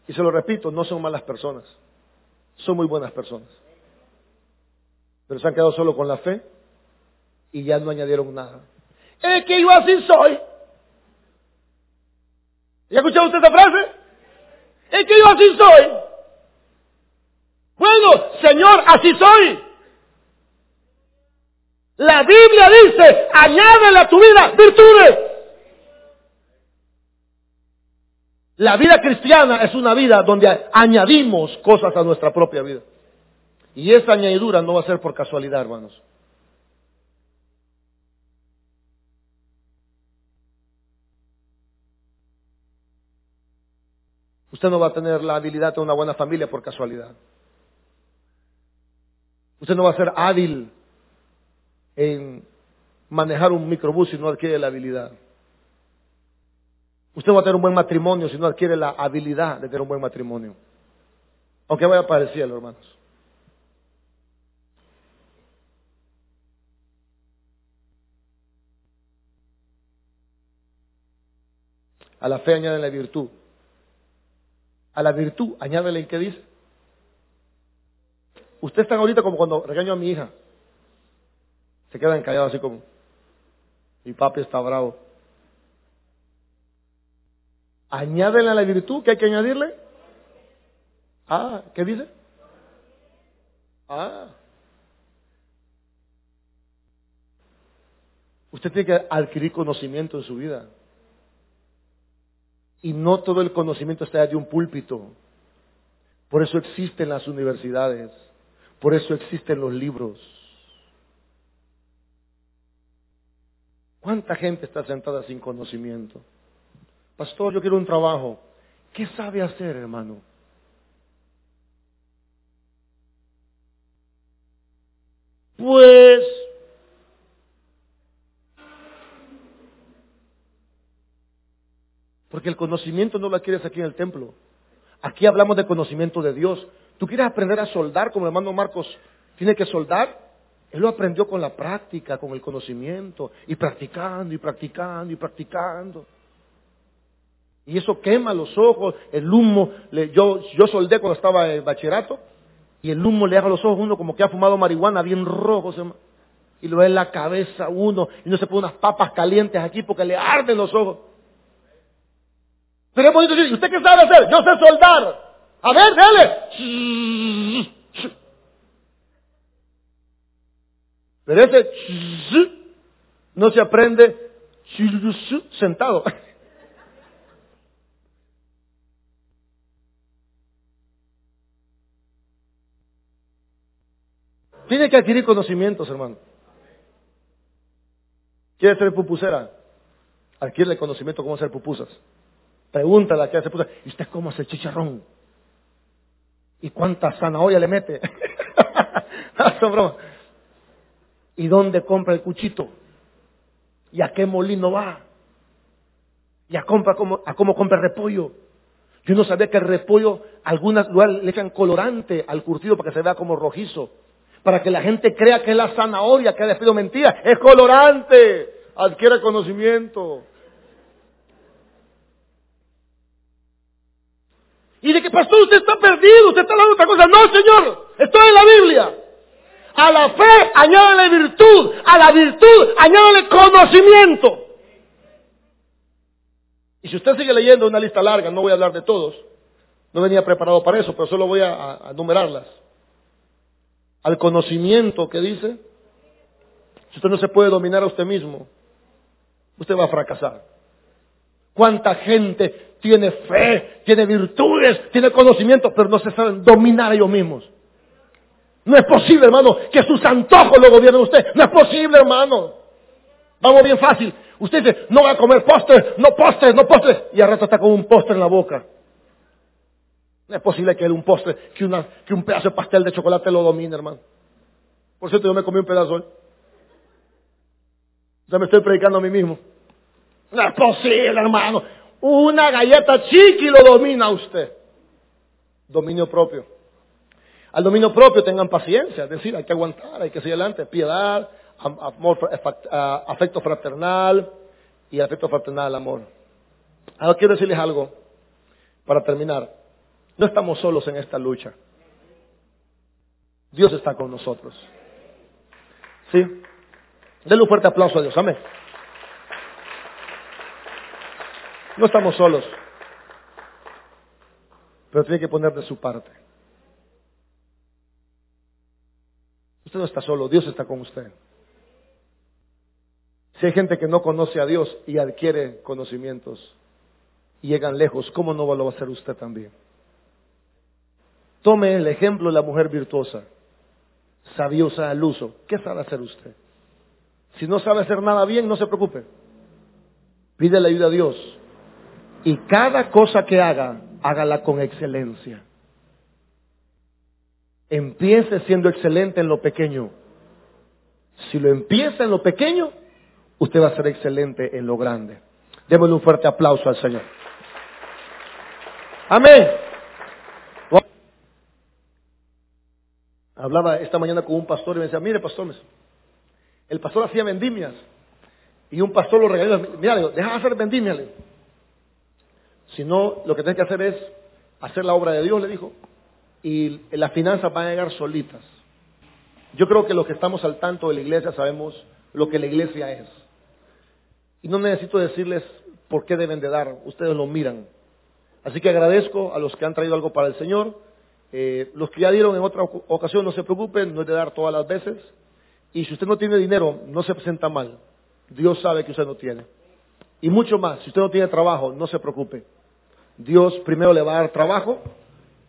Y se lo repito, no son malas personas, son muy buenas personas. Pero se han quedado solo con la fe y ya no añadieron nada. Es que yo así soy. ¿Ya ha escuchado usted esa frase? Es que yo así soy. Bueno, Señor, así soy. La Biblia dice, añádele a tu vida virtudes. La vida cristiana es una vida donde añadimos cosas a nuestra propia vida. Y esa añadidura no va a ser por casualidad, hermanos. Usted no va a tener la habilidad de una buena familia por casualidad. Usted no va a ser hábil en manejar un microbús si no adquiere la habilidad. Usted va a tener un buen matrimonio si no adquiere la habilidad de tener un buen matrimonio. Aunque vaya para el cielo, hermanos. A la fe añade la virtud. A la virtud añádele en qué dice. Usted está ahorita como cuando regaño a mi hija. Se quedan callados así como, mi papi está bravo. Añádele a la virtud, ¿qué hay que añadirle? Ah, ¿qué dice? Ah. Usted tiene que adquirir conocimiento en su vida. Y no todo el conocimiento está de un púlpito. Por eso existen las universidades. Por eso existen los libros. ¿Cuánta gente está sentada sin conocimiento? Pastor, yo quiero un trabajo. ¿Qué sabe hacer, hermano? Pues porque el conocimiento no lo adquieres aquí en el templo. Aquí hablamos de conocimiento de Dios. ¿Tú quieres aprender a soldar como el hermano Marcos tiene que soldar? Él lo aprendió con la práctica, con el conocimiento, y practicando, y practicando, y practicando. Y eso quema los ojos, el humo. yo, yo soldé cuando estaba en bachillerato y el humo le haga los ojos uno como que ha fumado marihuana bien rojo. y lo ve en la cabeza uno y no se pone unas papas calientes aquí porque le arden los ojos. Pero es decir, ¿usted qué sabe hacer? Yo sé soldar. A ver, dale. Pero ese no se aprende sentado. Tiene que adquirir conocimientos, hermano. ¿Quiere ser pupusera? Adquiere el conocimiento cómo hacer pupusas. Pregúntale a qué hace pupusas. ¿Y usted cómo hace chicharrón? ¿Y cuánta zanahoria le mete? ¿Y dónde compra el cuchito? ¿Y a qué molino va? ¿Y a, compra, cómo, a cómo compra repollo? Yo no sabía que el repollo, algunas lugares le echan colorante al curtido para que se vea como rojizo. Para que la gente crea que es la zanahoria, que ha despido mentira. Es colorante. Adquiere conocimiento. Y de que, pastor, usted está perdido, usted está hablando de otra cosa. No, señor, estoy en la Biblia. A la fe añádale virtud, a la virtud añádale conocimiento. Y si usted sigue leyendo una lista larga, no voy a hablar de todos, no venía preparado para eso, pero solo voy a, a enumerarlas. Al conocimiento que dice, si usted no se puede dominar a usted mismo, usted va a fracasar. ¿Cuánta gente tiene fe, tiene virtudes, tiene conocimiento, pero no se saben dominar ellos mismos? No es posible, hermano, que sus antojos lo gobiernen usted. No es posible, hermano. Vamos bien fácil. Usted dice, no va a comer postres, no postres, no postres. Y al rato está con un postre en la boca. No es posible que un postre, que un pedazo de pastel de chocolate lo domine, hermano. Por cierto, yo me comí un pedazo hoy. Ya me estoy predicando a mí mismo. No es posible, hermano. Una galleta chiqui lo domina usted. Dominio propio. Al dominio propio tengan paciencia, es decir, hay que aguantar, hay que seguir adelante. Piedad, amor, afecto fraternal y afecto fraternal, amor. Ahora quiero decirles algo para terminar. No estamos solos en esta lucha. Dios está con nosotros. ¿Sí? Denle un fuerte aplauso a Dios. Amén. No estamos solos. Pero tiene que poner de su parte. Usted no está solo, Dios está con usted. Si hay gente que no conoce a Dios y adquiere conocimientos y llegan lejos, ¿cómo no lo va a hacer usted también? Tome el ejemplo de la mujer virtuosa. Sabía usar el uso. ¿Qué sabe hacer usted? Si no sabe hacer nada bien, no se preocupe. Pide la ayuda a Dios. Y cada cosa que haga, hágala con excelencia. Empiece siendo excelente en lo pequeño. Si lo empieza en lo pequeño, usted va a ser excelente en lo grande. Démosle un fuerte aplauso al Señor. Amén. Hablaba esta mañana con un pastor y me decía, mire pastor, el pastor hacía vendimias y un pastor lo regaló, mira, deja de hacer vendimias. Si no, lo que tienes que hacer es hacer la obra de Dios, le dijo, y las finanzas van a llegar solitas. Yo creo que los que estamos al tanto de la iglesia sabemos lo que la iglesia es. Y no necesito decirles por qué deben de dar, ustedes lo miran. Así que agradezco a los que han traído algo para el Señor. Eh, los que ya dieron en otra ocasión, no se preocupen, no es de dar todas las veces. Y si usted no tiene dinero, no se presenta mal. Dios sabe que usted no tiene. Y mucho más, si usted no tiene trabajo, no se preocupe. Dios primero le va a dar trabajo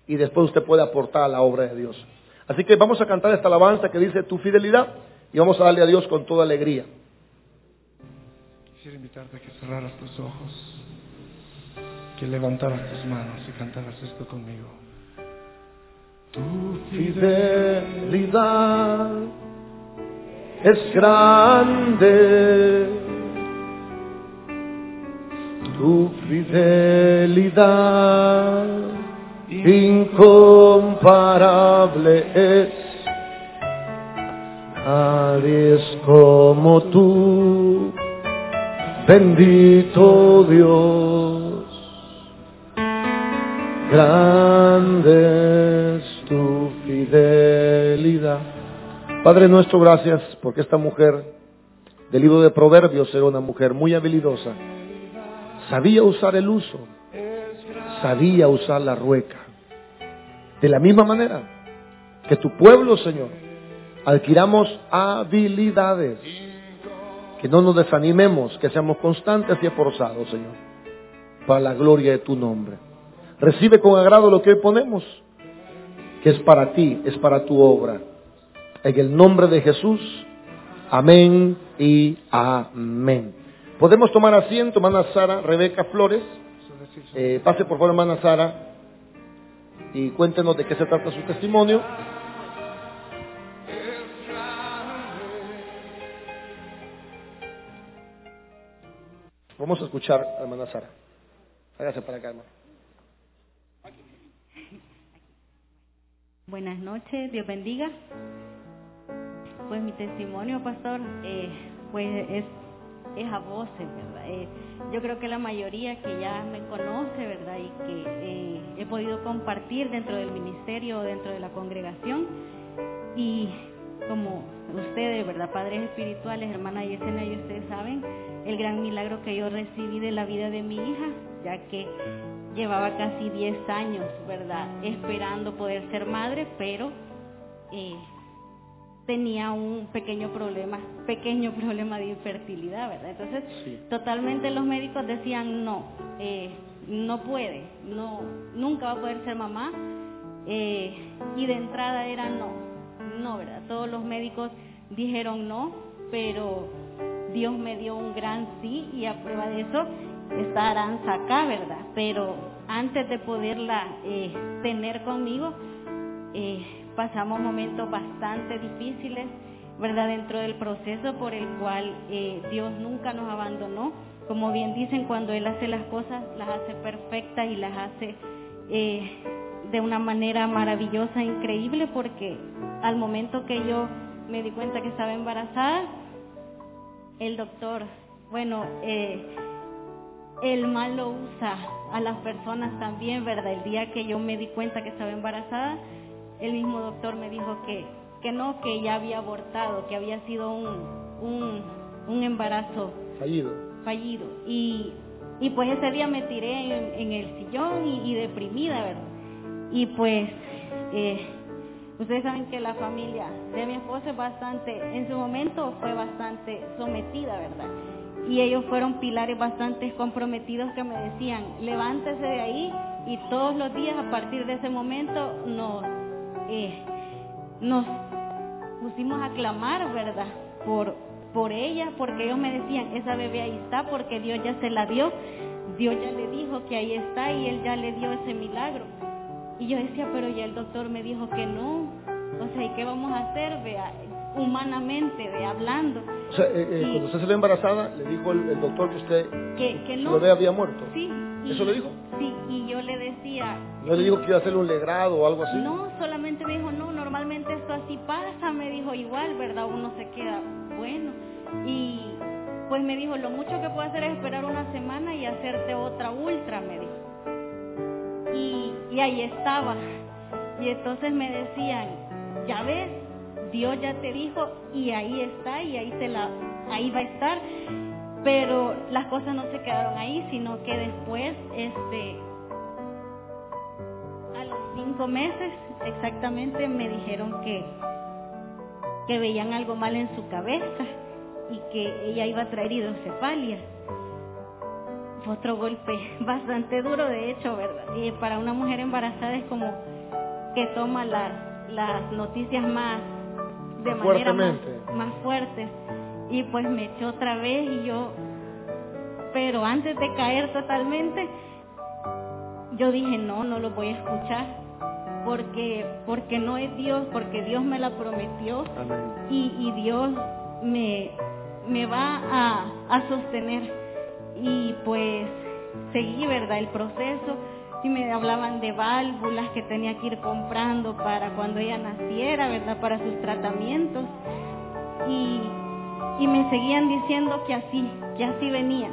y después usted puede aportar a la obra de Dios. Así que vamos a cantar esta alabanza que dice tu fidelidad y vamos a darle a Dios con toda alegría. Quisiera invitarte a que cerraras tus ojos, que levantaras tus manos y cantaras esto conmigo. Tu fidelidad es grande tu fidelidad incomparable es. Nadie es como tú, bendito Dios. Grande es tu fidelidad. Padre nuestro, gracias porque esta mujer del libro de Proverbios era una mujer muy habilidosa sabía usar el uso, sabía usar la rueca. De la misma manera que tu pueblo, Señor, adquiramos habilidades, que no nos desanimemos, que seamos constantes y esforzados, Señor, para la gloria de tu nombre. Recibe con agrado lo que hoy ponemos, que es para ti, es para tu obra. En el nombre de Jesús, amén y amén. Podemos tomar asiento, hermana Sara, Rebeca Flores. Eh, pase por favor, hermana Sara, y cuéntenos de qué se trata su testimonio. Vamos a escuchar a hermana Sara. Hágase para acá, hermano. Buenas noches, Dios bendiga. Pues mi testimonio, pastor, eh, pues es, es a voces, ¿verdad? Eh, yo creo que la mayoría que ya me conoce, ¿verdad? Y que eh, he podido compartir dentro del ministerio, dentro de la congregación. Y como ustedes, ¿verdad? Padres espirituales, hermana Yesenia, y ustedes saben el gran milagro que yo recibí de la vida de mi hija, ya que llevaba casi 10 años, ¿verdad? Esperando poder ser madre, pero eh, tenía un pequeño problema, pequeño problema de infertilidad, ¿verdad? Entonces, totalmente los médicos decían no, eh, no puede, no, nunca va a poder ser mamá, eh, y de entrada era no, no, ¿verdad? Todos los médicos dijeron no, pero Dios me dio un gran sí y a prueba de eso está Aranza acá, ¿verdad? Pero antes de poderla eh, tener conmigo, eh, pasamos momentos bastante difíciles, ¿verdad? Dentro del proceso por el cual eh, Dios nunca nos abandonó. Como bien dicen, cuando Él hace las cosas, las hace perfectas y las hace de una manera maravillosa, increíble, porque al momento que yo me di cuenta que estaba embarazada, el doctor, bueno, eh, el mal lo usa a las personas también, ¿verdad? El día que yo me di cuenta que estaba embarazada, el mismo doctor me dijo que, que no, que ya había abortado, que había sido un, un, un embarazo fallido. fallido. Y, y pues ese día me tiré en, el sillón y, y, deprimida, ¿verdad? Y pues eh, ustedes saben que la familia de mi esposo es bastante, en su momento fue bastante sometida, ¿verdad? y ellos fueron pilares bastante comprometidos que me decían, levántese de ahí y todos los días a partir de ese momento nos, eh, nos pusimos a clamar, ¿verdad? Por, por ella, porque ellos me decían, esa bebé ahí está porque Dios ya se la dio, Dios ya le dijo que ahí está y Él ya le dio ese milagro. Y yo decía, pero ya el doctor me dijo que no, o sea, ¿y qué vamos a hacer? Vea, humanamente, hablando. O sea, eh, eh, cuando usted se ve embarazada, le dijo el, doctor que usted que, que no, su bebé había muerto. Sí. ¿Eso le dijo? Sí, y yo le decía... ¿No le dijo que iba a hacerle un legrado o algo así? No, solamente me dijo, no, normalmente esto así pasa, me dijo, igual, ¿verdad? Uno se queda, bueno. Y pues me dijo, lo mucho que puedo hacer es esperar una semana y hacerte otra ultra, me dijo. Y, y ahí estaba. Y entonces me decían, ya ves, Dios ya te dijo y ahí está y ahí se la ahí va a estar. Pero las cosas no se quedaron ahí, sino que después este a los cinco meses exactamente me dijeron que que veían algo mal en su cabeza y que ella iba a traer hidrocefalia. Fue otro golpe bastante duro, de hecho, ¿verdad? Y para una mujer embarazada es como que toma las, las noticias más de manera más, más fuerte. Y pues me echó otra vez y yo, pero antes de caer totalmente, yo dije, no, no lo voy a escuchar, porque, porque no es Dios, porque Dios me la prometió y, y, Dios me, me va a, a sostener. Y pues seguí, ¿verdad? El proceso y me hablaban de válvulas que tenía que ir comprando para cuando ella naciera, ¿verdad? Para sus tratamientos. Y, y me seguían diciendo que así, que así venía.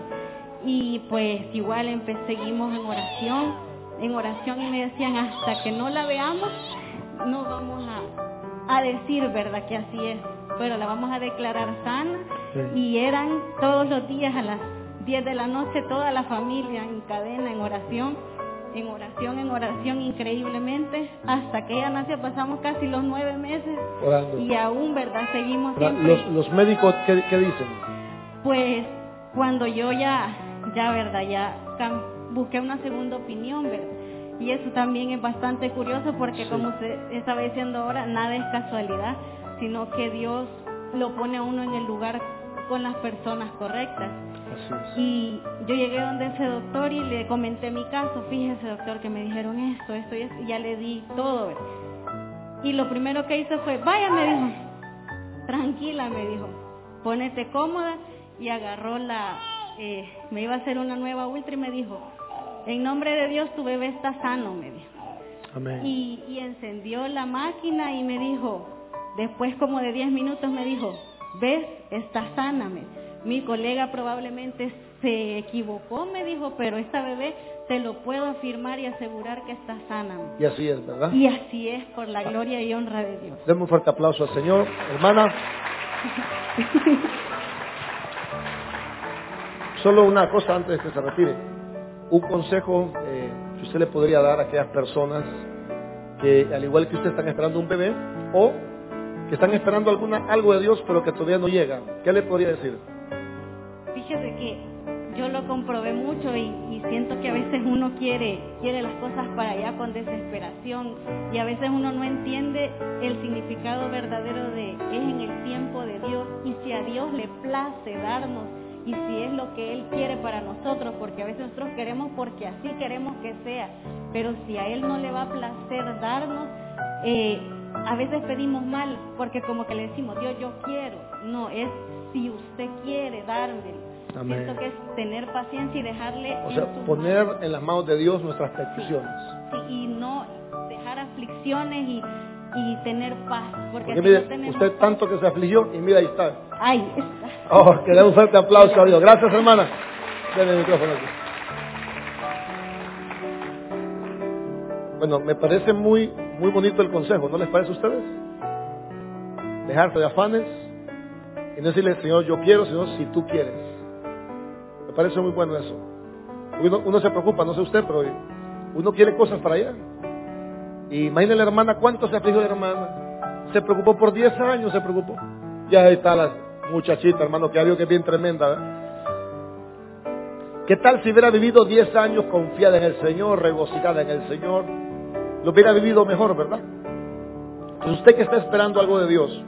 Y pues igual seguimos en oración, en oración y me decían, hasta que no la veamos, no vamos a, a decir, ¿verdad? Que así es. Pero la vamos a declarar sana. Y eran todos los días a las 10 de la noche toda la familia en cadena, en oración en oración, en oración increíblemente. Hasta que ella nació pasamos casi los nueve meses y aún, ¿verdad? Seguimos Los, los médicos, ¿qué, dicen? Pues cuando yo ya, ya, ¿verdad? Ya busqué una segunda opinión, ¿verdad? Y eso también es bastante curioso porque como usted estaba diciendo ahora, nada es casualidad, sino que Dios lo pone a uno en el lugar con las personas correctas. Y yo llegué donde ese doctor y le comenté mi caso, fíjese doctor que me dijeron esto, esto y esto, y ya le di todo. Y lo primero que hizo fue, vaya, me dijo, tranquila, me dijo, ponete cómoda y agarró la, eh, me iba a hacer una nueva ultra y me dijo, en nombre de Dios tu bebé está sano, me dijo. Amén. Y, y encendió la máquina y me dijo, después como de 10 minutos me dijo, ves, está sana. me- Mi colega probablemente se equivocó, me dijo, pero esta bebé te lo puedo afirmar y asegurar que está sana. Y así es, ¿verdad? y así es, por la gloria y honra de Dios. Demos un fuerte aplauso al Señor. Hermana. Solo una cosa antes de que se retire. Un consejo eh, que usted le podría dar a aquellas personas que, al igual que usted, están esperando un bebé o que están esperando alguna, algo de Dios pero que todavía no llega. ¿Qué le podría decir? Fíjese que yo lo comprobé mucho y, siento que a veces uno quiere, quiere las cosas para allá con desesperación y a veces uno no entiende el significado verdadero de es en el tiempo de Dios y si a Dios le place darnos y si es lo que Él quiere para nosotros, porque a veces nosotros queremos porque así queremos que sea, pero si a Él no le va a placer darnos, eh, a veces pedimos mal porque como que le decimos, Dios, yo quiero, no, es si usted quiere darme. Amén. Siento que es tener paciencia y dejarle O en sea, poner manos. en las manos de Dios nuestras peticiones. Sí, y no dejar aflicciones y, y tener paz, porque, Porque si mire, no tenemos usted paz- tanto que se afligió y mira ahí está. Ay, está. Oh, que le un fuerte aplauso a Dios. Gracias, hermana. Denle el micrófono aquí. Bueno, me parece muy, muy bonito el consejo, ¿no les parece a ustedes? Dejarse de afanes y no decirle, Señor, yo quiero, sino si tú quieres. Parece muy bueno eso. Uno, se preocupa, no sé usted, pero uno quiere cosas para allá. Y imagínense la hermana, ¿cuánto se afligió la hermana? Se preocupó por 10 años, se preocupó. Ya ahí está la muchachita, hermano, que ha que bien tremenda. ¿verdad? ¿Qué tal si hubiera vivido 10 años confiada en el Señor, regocijada en el Señor? Lo hubiera vivido mejor, ¿verdad? Entonces usted que está esperando algo de Dios,